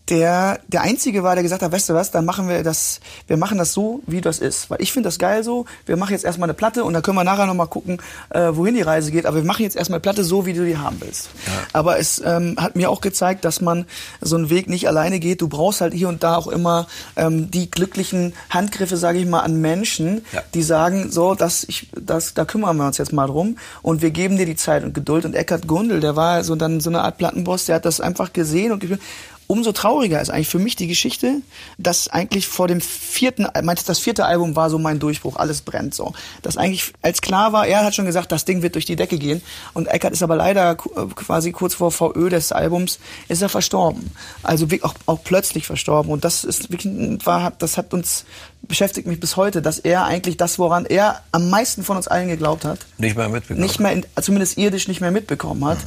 [SPEAKER 4] der der einzige war, der gesagt hat, weißt du was, dann machen wir das, wir machen das so, wie das ist, weil ich finde das geil so. Wir machen jetzt erstmal eine Platte und dann können wir nachher noch mal gucken, äh, wohin die Reise geht. Aber wir machen jetzt erstmal eine Platte so, wie du die haben willst. Aber es ähm, hat mir auch gezeigt, dass man so einen Weg nicht alleine geht. Du brauchst halt hier und da auch immer ähm, die glücklichen Handgriffe, sage ich mal, an Menschen,
[SPEAKER 3] Ja.
[SPEAKER 4] die sagen, so, das, ich, das, da kümmern wir uns jetzt mal drum und wir geben dir die Zeit und Geduld. Und Eckhard Gundel, der war so dann so eine Art Plattenboss, der hat das einfach gesehen und gefühlt. Umso trauriger ist eigentlich für mich die Geschichte, dass eigentlich vor dem vierten, meinte das vierte Album war so mein Durchbruch, alles brennt so. Dass eigentlich als klar war, er hat schon gesagt, das Ding wird durch die Decke gehen. Und Eckart ist aber leider äh, quasi kurz vor VÖ des Albums ist er verstorben. Also auch, auch plötzlich verstorben. Und das ist wirklich, war, das hat uns beschäftigt mich bis heute, dass er eigentlich das, woran er am meisten von uns allen geglaubt hat,
[SPEAKER 3] Nicht mehr mitbekommen.
[SPEAKER 4] nicht mehr, in, zumindest irdisch nicht mehr mitbekommen hat.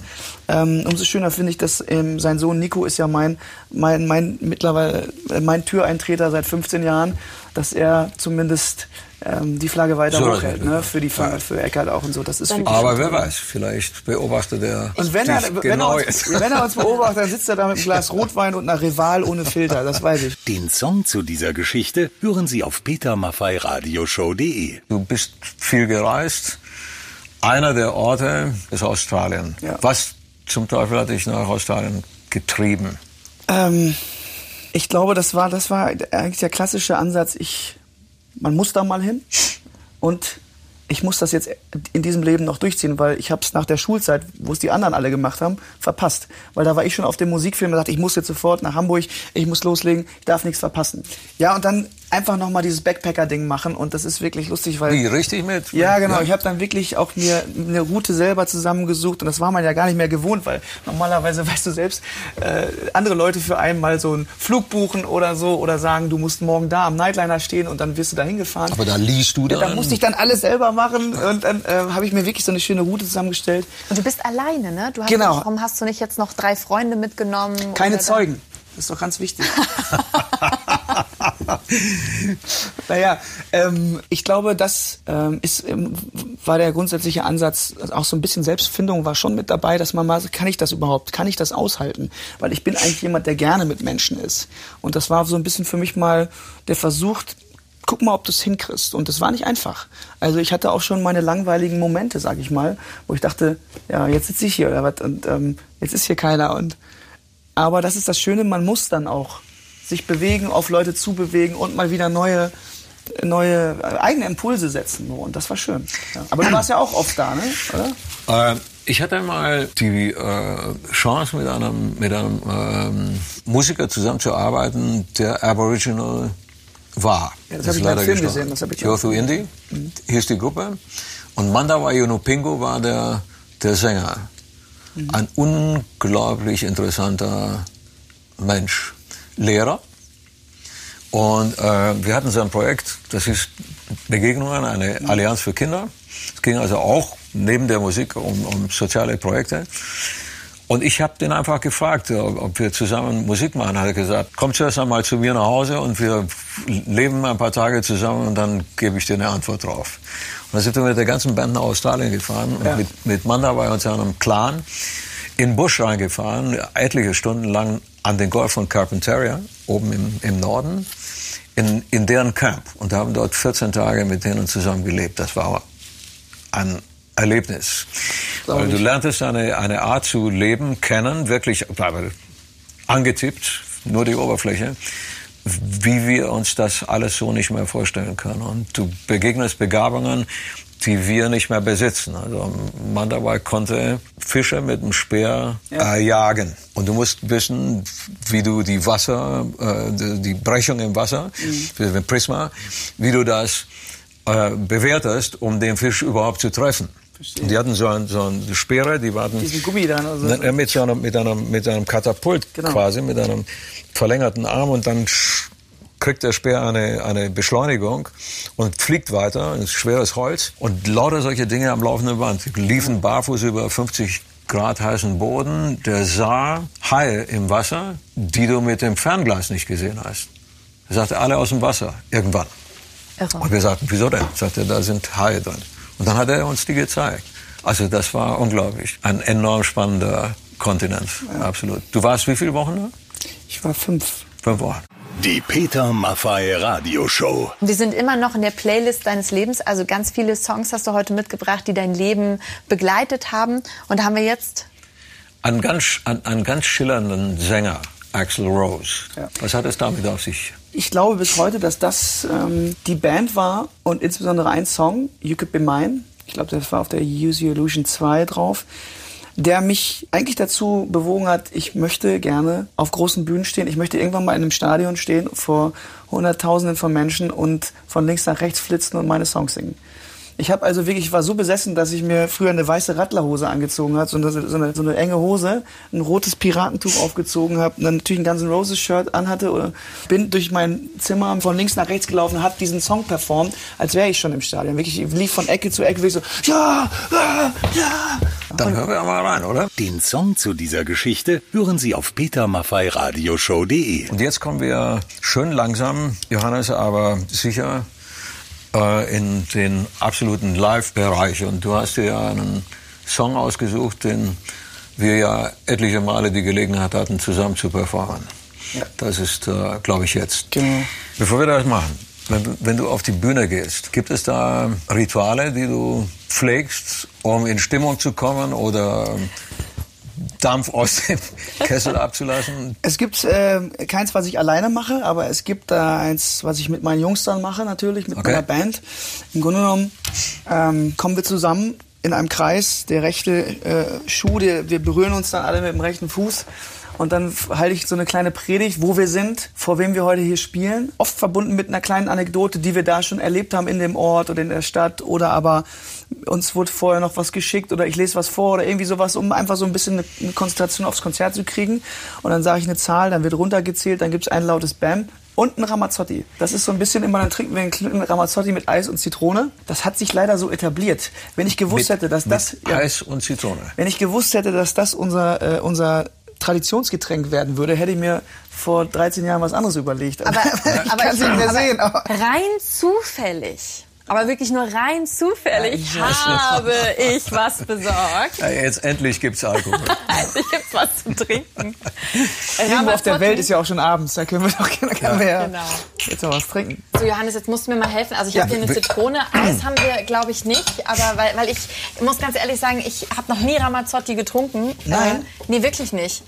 [SPEAKER 4] Ähm, umso schöner finde ich, dass ähm, sein Sohn Nico ist ja mein mein, mein mittlerweile äh, mein Türeintreter seit 15 Jahren, dass er zumindest ähm, die Flagge weiter
[SPEAKER 3] So,
[SPEAKER 4] hochhält, ne? Für die Flagge, für Eckert auch und so. Das ist wirklich
[SPEAKER 3] Aber wer weiß, vielleicht beobachtet er
[SPEAKER 4] Und wenn er, wenn,
[SPEAKER 3] genau
[SPEAKER 4] er uns, wenn er uns beobachtet, dann sitzt er da mit einem Glas <laughs> Rotwein und einer Rival ohne Filter, das weiß ich.
[SPEAKER 2] Den Song zu dieser Geschichte hören Sie auf petermaffeiradioshow.de.
[SPEAKER 3] Du bist viel gereist. Einer der Orte ist Australien.
[SPEAKER 4] Ja.
[SPEAKER 3] Was zum Teufel hat dich nach Australien getrieben?
[SPEAKER 4] Ähm, ich glaube, das war, das war eigentlich der klassische Ansatz. Ich, man muss da mal hin und ich muss das jetzt in diesem Leben noch durchziehen, weil ich habe es nach der Schulzeit, wo es die anderen alle gemacht haben, verpasst. Weil da war ich schon auf dem Musikfilm und dachte, ich muss jetzt sofort nach Hamburg, ich muss loslegen, ich darf nichts verpassen. Ja, und dann einfach nochmal dieses Backpacker-Ding machen und das ist wirklich lustig, weil...
[SPEAKER 3] Wie, richtig mit?
[SPEAKER 4] Ja, genau. Ich habe dann wirklich auch mir eine Route selber zusammengesucht und das war man ja gar nicht mehr gewohnt, weil normalerweise <laughs> weißt du selbst, äh, andere Leute für einen mal so einen Flug buchen oder so oder sagen, du musst morgen da am Nightliner stehen und dann wirst du da hingefahren.
[SPEAKER 3] Aber da liest du
[SPEAKER 4] ja,
[SPEAKER 3] dann?
[SPEAKER 4] da musste ich dann alles selber machen und dann äh, habe ich mir wirklich so eine schöne Route zusammengestellt.
[SPEAKER 1] Und du bist alleine, ne? Du hast
[SPEAKER 4] Genau.
[SPEAKER 1] Warum hast du nicht jetzt noch drei Freunde mitgenommen?
[SPEAKER 4] Keine Zeugen. Das ist doch ganz wichtig. <laughs> naja, ähm, ich glaube, das ähm, ist, ähm, war der grundsätzliche Ansatz, also auch so ein bisschen Selbstfindung war schon mit dabei, dass man mal, kann ich das überhaupt, kann ich das aushalten? Weil ich bin eigentlich jemand, der gerne mit Menschen ist. Und das war so ein bisschen für mich mal der Versuch, guck mal, ob du es hinkriegst. Und das war nicht einfach. Also ich hatte auch schon meine langweiligen Momente, sag ich mal, wo ich dachte, ja, jetzt sitze ich hier oder was und ähm, jetzt ist hier keiner. Und aber das ist das Schöne, man muss dann auch sich bewegen, auf Leute zubewegen und mal wieder neue neue äh, eigene Impulse setzen. Und das war schön. Ja. Aber du warst ja auch oft da, ne? oder?
[SPEAKER 3] Äh, ich hatte mal die äh, Chance, mit einem, mit einem ähm, Musiker zusammenzuarbeiten, der Aboriginal war.
[SPEAKER 4] Ja, das
[SPEAKER 3] Ist
[SPEAKER 4] hab ich
[SPEAKER 3] leider
[SPEAKER 4] Film gesehen, das ich
[SPEAKER 3] Yothu. Indi, hier ist die Gruppe. Und Mandawa Yunupingu war der, der Sänger.
[SPEAKER 4] Mhm.
[SPEAKER 3] Ein unglaublich interessanter Mensch. Lehrer. Und äh, wir hatten so ein Projekt, das ist Begegnungen, eine Allianz für Kinder. Es ging also auch neben der Musik um, um soziale Projekte. Und ich habe den einfach gefragt, ob ob wir zusammen Musik machen. Hat er gesagt, komm zuerst einmal zu mir nach Hause und wir leben ein paar Tage zusammen und dann gebe ich dir eine Antwort drauf. Dann sind wir mit der ganzen Band nach Australien gefahren und
[SPEAKER 4] Ja.
[SPEAKER 3] mit, mit Mandawai und seinem Clan in den Busch reingefahren, etliche Stunden lang an den Golf von Carpentaria, oben im, im Norden, in, in deren Camp. Und haben dort 14 Tage mit denen zusammen gelebt. Das war ein Erlebnis. Weil du
[SPEAKER 4] ich.
[SPEAKER 3] lerntest eine, eine Art zu leben kennen, wirklich angetippt, nur die Oberfläche, wie wir uns das alles so nicht mehr vorstellen können. Und du begegnest Begabungen, die wir nicht mehr besitzen. Also Mandawai konnte Fische mit dem Speer
[SPEAKER 4] Ja.
[SPEAKER 3] äh, jagen. Und du musst wissen, wie du die Wasser, äh, die, Brechung im Wasser,
[SPEAKER 4] Mhm.
[SPEAKER 3] Prisma, wie du das äh, bewertest, um den Fisch überhaupt zu treffen.
[SPEAKER 4] Verstehe.
[SPEAKER 3] Die hatten so, ein, so eine Speere, die waren
[SPEAKER 4] Diesen Gummi dann oder so.
[SPEAKER 3] Äh, mit, so einem, mit, einem, mit einem Katapult
[SPEAKER 4] Genau.
[SPEAKER 3] quasi, mit einem verlängerten Arm und dann kriegt der Speer eine, eine Beschleunigung und fliegt weiter, ein schweres Holz und lauter solche Dinge am laufenden Band. Die liefen barfuß über 50 Grad heißen Boden, der sah Haie im Wasser, die du mit dem Fernglas nicht gesehen hast. Er sagte, alle aus dem Wasser, irgendwann.
[SPEAKER 1] Irre.
[SPEAKER 3] Und wir sagten, wieso denn? Sagte, da sind Haie drin. Und dann hat er uns die gezeigt. Also das war unglaublich. Ein enorm spannender Kontinent, absolut. Du warst wie viele Wochen da?
[SPEAKER 4] Ich war fünf.
[SPEAKER 3] Fünf Wochen.
[SPEAKER 2] Die Peter Maffay Radioshow.
[SPEAKER 1] Wir sind immer noch in der Playlist deines Lebens. Also ganz viele Songs hast du heute mitgebracht, die dein Leben begleitet haben. Und da haben wir jetzt
[SPEAKER 3] Einen ganz, einen, einen ganz schillernden Sänger, Axel Rose.
[SPEAKER 4] Ja.
[SPEAKER 3] Was hat es damit auf sich?
[SPEAKER 4] Ich glaube bis heute, dass das ähm, die Band war und insbesondere ein Song, You Could Be Mine, ich glaube, das war auf der Use Your Illusion 2 drauf, der mich eigentlich dazu bewogen hat, ich möchte gerne auf großen Bühnen stehen. Ich möchte irgendwann mal in einem Stadion stehen vor Hunderttausenden von Menschen und von links nach rechts flitzen und meine Songs singen. Ich habe also wirklich, ich war so besessen, dass ich mir früher eine weiße Radlerhose angezogen habe, so eine, so, eine, so eine enge Hose, ein rotes Piratentuch aufgezogen habe, dann natürlich ein Guns N' Roses Shirt anhatte oder bin durch mein Zimmer von links nach rechts gelaufen, habe diesen Song performt, als wäre ich schon im Stadion. Wirklich, ich lief von Ecke zu Ecke, wirklich so, ja, ja, ja.
[SPEAKER 3] Dann hören wir mal rein, oder?
[SPEAKER 2] Den Song zu dieser Geschichte hören Sie auf petermaffeiradioshow.de.
[SPEAKER 3] Und jetzt kommen wir schön langsam, Johannes, aber sicher äh, in den absoluten Live-Bereich. Und du hast dir ja einen Song ausgesucht, den wir ja etliche Male die Gelegenheit hatten, zusammen zu performen.
[SPEAKER 4] Ja.
[SPEAKER 3] Das ist, äh, glaube ich, jetzt.
[SPEAKER 4] Genau.
[SPEAKER 3] Bevor wir das machen, wenn, wenn du auf die Bühne gehst, gibt es da Rituale, die du pflegst, um in Stimmung zu kommen oder Dampf aus dem <laughs> Kessel abzulassen?
[SPEAKER 4] Es gibt äh, keins, was ich alleine mache, aber es gibt da eins, was ich mit meinen Jungs dann mache, natürlich, mit
[SPEAKER 3] Okay.
[SPEAKER 4] meiner Band. Im Grunde genommen ähm, kommen wir zusammen in einem Kreis, der rechte äh, Schuh, der, wir berühren uns dann alle mit dem rechten Fuß. Und dann halte ich so eine kleine Predigt, wo wir sind, vor wem wir heute hier spielen. Oft verbunden mit einer kleinen Anekdote, die wir da schon erlebt haben in dem Ort oder in der Stadt. Oder aber uns wurde vorher noch was geschickt oder ich lese was vor oder irgendwie sowas, um einfach so ein bisschen eine, Konzentration aufs Konzert zu kriegen. Und dann sage ich eine Zahl, dann wird runtergezählt, dann gibt es ein lautes Bam und ein Ramazzotti. Das ist so ein bisschen immer, dann trinken wir einen Ramazzotti mit Eis und Zitrone. Das hat sich leider so etabliert. Wenn ich gewusst hätte, dass das...
[SPEAKER 3] mit Eis und Zitrone.
[SPEAKER 4] Wenn ich gewusst hätte, dass das unser, äh, unser Traditionsgetränk werden würde, hätte ich mir vor 13 Jahren was anderes überlegt.
[SPEAKER 1] Aber, <laughs> aber aber
[SPEAKER 4] sehen. Aber
[SPEAKER 1] rein zufällig, aber wirklich nur rein zufällig habe ich was besorgt.
[SPEAKER 3] Ja, jetzt endlich gibt's Alkohol. <laughs>
[SPEAKER 1] Also ich gibt's was zu trinken. <laughs>
[SPEAKER 4] irgendwo auf der Welt ist ja auch schon abends, da können wir doch wir ja
[SPEAKER 1] Genau.
[SPEAKER 4] jetzt noch was trinken.
[SPEAKER 1] So Johannes, jetzt musst du mir mal helfen. Also ich
[SPEAKER 4] Ja,
[SPEAKER 1] habe hier eine Zitrone. <clears throat> Eis haben wir, glaube ich, nicht. Aber weil, weil ich, ich muss ganz ehrlich sagen, ich habe noch nie Ramazzotti getrunken.
[SPEAKER 4] Nein?
[SPEAKER 1] Äh, nee, wirklich nicht.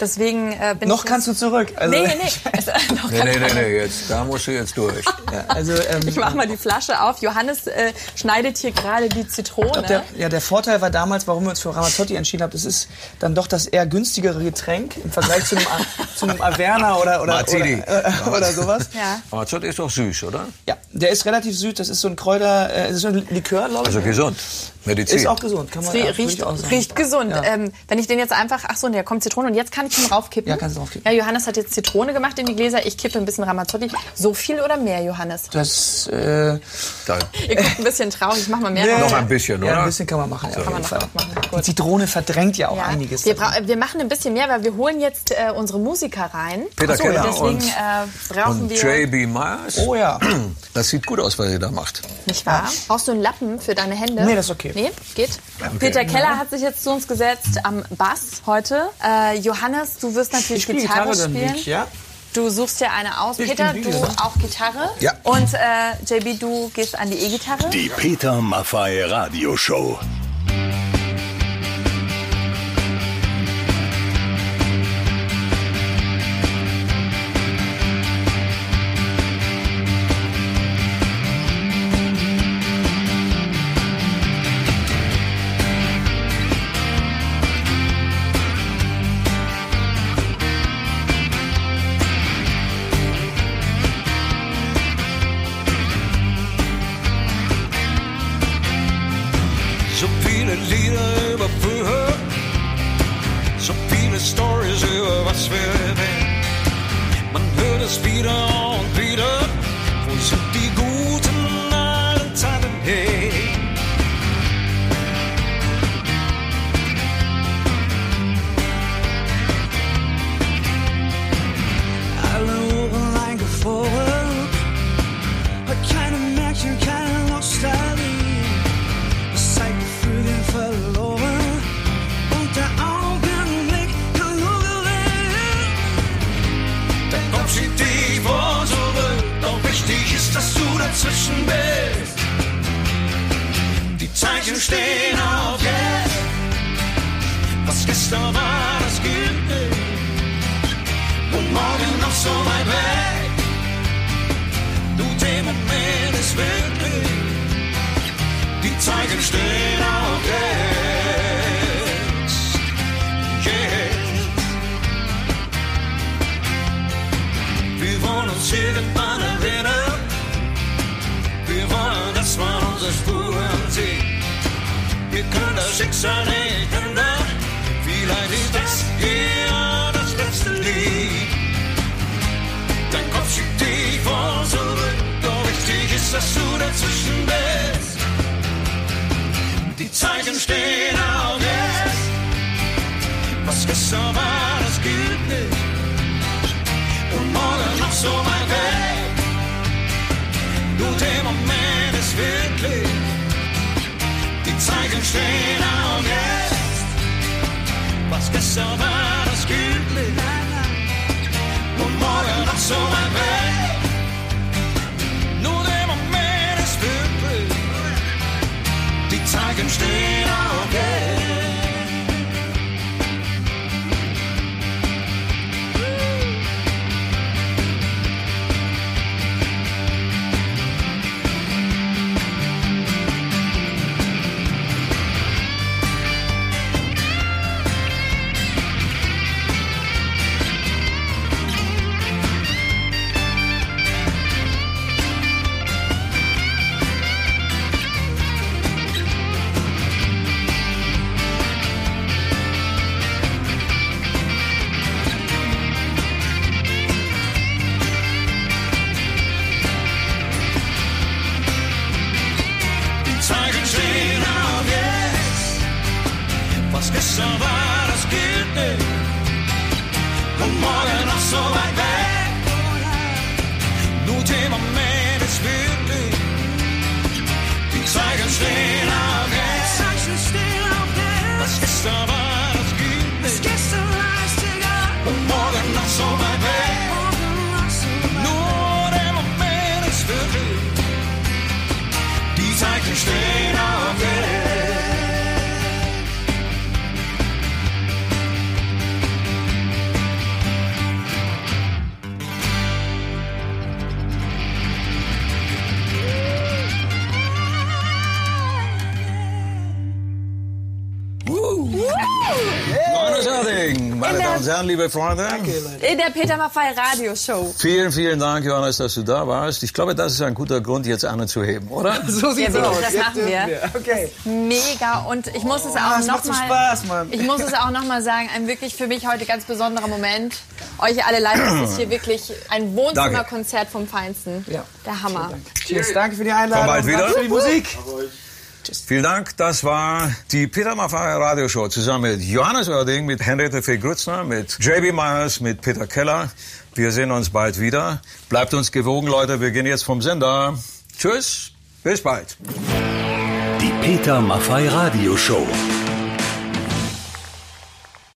[SPEAKER 1] Deswegen äh, bin
[SPEAKER 4] Noch
[SPEAKER 1] ich
[SPEAKER 4] kannst du zurück. Also,
[SPEAKER 1] Nee, nee, <laughs> noch
[SPEAKER 3] Nee, nee, nee, nee, jetzt, da musst du jetzt durch.
[SPEAKER 4] Ja, also, ähm,
[SPEAKER 1] Ich mach mal die Flasche auf. Johannes äh, schneidet hier gerade die Zitrone.
[SPEAKER 4] Der, ja, der Vorteil war damals, warum wir uns für Ramazzotti entschieden haben, das ist dann doch das eher günstigere Getränk im Vergleich zu einem, <laughs> zu einem Averna oder, oder,
[SPEAKER 3] Martini.
[SPEAKER 4] oder, äh, <laughs> oder sowas.
[SPEAKER 1] Ja.
[SPEAKER 3] Ramazzotti ist doch süß, oder?
[SPEAKER 4] Ja, der ist relativ süß. Das ist so ein Kräuter, äh, das ist so ein Likör, glaube ich.
[SPEAKER 3] Also gesund. Medizin.
[SPEAKER 4] ist auch gesund, kann man
[SPEAKER 1] riecht,
[SPEAKER 4] auch sagen.
[SPEAKER 1] riecht gesund.
[SPEAKER 4] Ja.
[SPEAKER 1] Ähm, wenn ich den jetzt einfach, ach so, da kommt Zitrone und jetzt kann ich ihn raufkippen.
[SPEAKER 4] Ja, kannst du draufkippen.
[SPEAKER 1] Ja, Johannes hat jetzt Zitrone gemacht in die Gläser. Ich kippe ein bisschen Ramazzotti. So viel oder mehr, Johannes?
[SPEAKER 4] Das, äh,
[SPEAKER 3] Da,
[SPEAKER 1] Ihr guckt ein bisschen traurig. Ich mach mal mehr.
[SPEAKER 4] Nee.
[SPEAKER 3] noch ein bisschen,
[SPEAKER 4] ja,
[SPEAKER 3] oder?
[SPEAKER 4] ein bisschen kann man machen. Ja,
[SPEAKER 1] Kann man noch aufmachen.
[SPEAKER 4] Die. Zitrone verdrängt ja auch
[SPEAKER 1] Ja.
[SPEAKER 4] einiges.
[SPEAKER 1] Wir, wir machen ein bisschen mehr, weil wir holen jetzt äh, unsere Musiker rein.
[SPEAKER 3] Peter
[SPEAKER 4] Ach so,
[SPEAKER 3] Keller
[SPEAKER 4] ja.
[SPEAKER 1] Deswegen
[SPEAKER 3] und,
[SPEAKER 1] äh, brauchen
[SPEAKER 3] und
[SPEAKER 1] wir.
[SPEAKER 3] J.B. Myers.
[SPEAKER 4] Oh ja. <clears throat>
[SPEAKER 3] Das sieht gut aus, was ihr da macht.
[SPEAKER 1] Nicht wahr? Brauchst du einen Lappen für deine Hände?
[SPEAKER 4] Nee, das ist okay.
[SPEAKER 1] Nee, geht. Peter Keller hat sich jetzt zu uns gesetzt am Bass heute. Äh, Johannes, du wirst natürlich
[SPEAKER 4] Ich
[SPEAKER 1] Gitarre,
[SPEAKER 4] Gitarre, dann
[SPEAKER 1] spielen.
[SPEAKER 4] ich, ja.
[SPEAKER 1] Du suchst dir eine aus.
[SPEAKER 4] Ich
[SPEAKER 1] Peter, du auch Gitarre.
[SPEAKER 3] Ja.
[SPEAKER 1] Und äh, JB, du gehst an die E-Gitarre.
[SPEAKER 2] Die Peter Maffay Radioshow.
[SPEAKER 3] Liebe Freunde.
[SPEAKER 1] In der Peter Maffay Radioshow.
[SPEAKER 3] Vielen, vielen Dank, Johannes, dass du da warst. Ich glaube, das ist ein guter Grund, jetzt anzuheben, oder? <laughs>
[SPEAKER 4] So
[SPEAKER 1] Ja,
[SPEAKER 4] sieht's
[SPEAKER 1] wirklich,
[SPEAKER 4] aus.
[SPEAKER 1] das
[SPEAKER 4] Jetzt
[SPEAKER 1] machen wir.
[SPEAKER 4] Okay.
[SPEAKER 1] Mega und ich muss es
[SPEAKER 4] Ah,
[SPEAKER 1] auch
[SPEAKER 4] es
[SPEAKER 1] nochmal.
[SPEAKER 4] Spaß, Mann.
[SPEAKER 1] Ich muss es auch noch mal sagen, ein wirklich für mich heute ganz besonderer Moment. Euch alle live, das ist hier wirklich ein Wohnzimmerkonzert vom Feinsten.
[SPEAKER 4] Ja.
[SPEAKER 1] Der Hammer.
[SPEAKER 4] Cheers, danke für die Einladung.
[SPEAKER 3] Komm bald wieder.
[SPEAKER 4] Danke für die Musik.
[SPEAKER 3] Vielen Dank. Das war die Peter Maffay Radioshow zusammen mit Johannes Oerding, mit Henriette Fee Grützner, mit JB Myers, mit Peter Keller. Wir sehen uns bald wieder. Bleibt uns gewogen, Leute. Wir gehen jetzt vom Sender. Tschüss. Bis bald.
[SPEAKER 2] Die Peter Maffay Radioshow.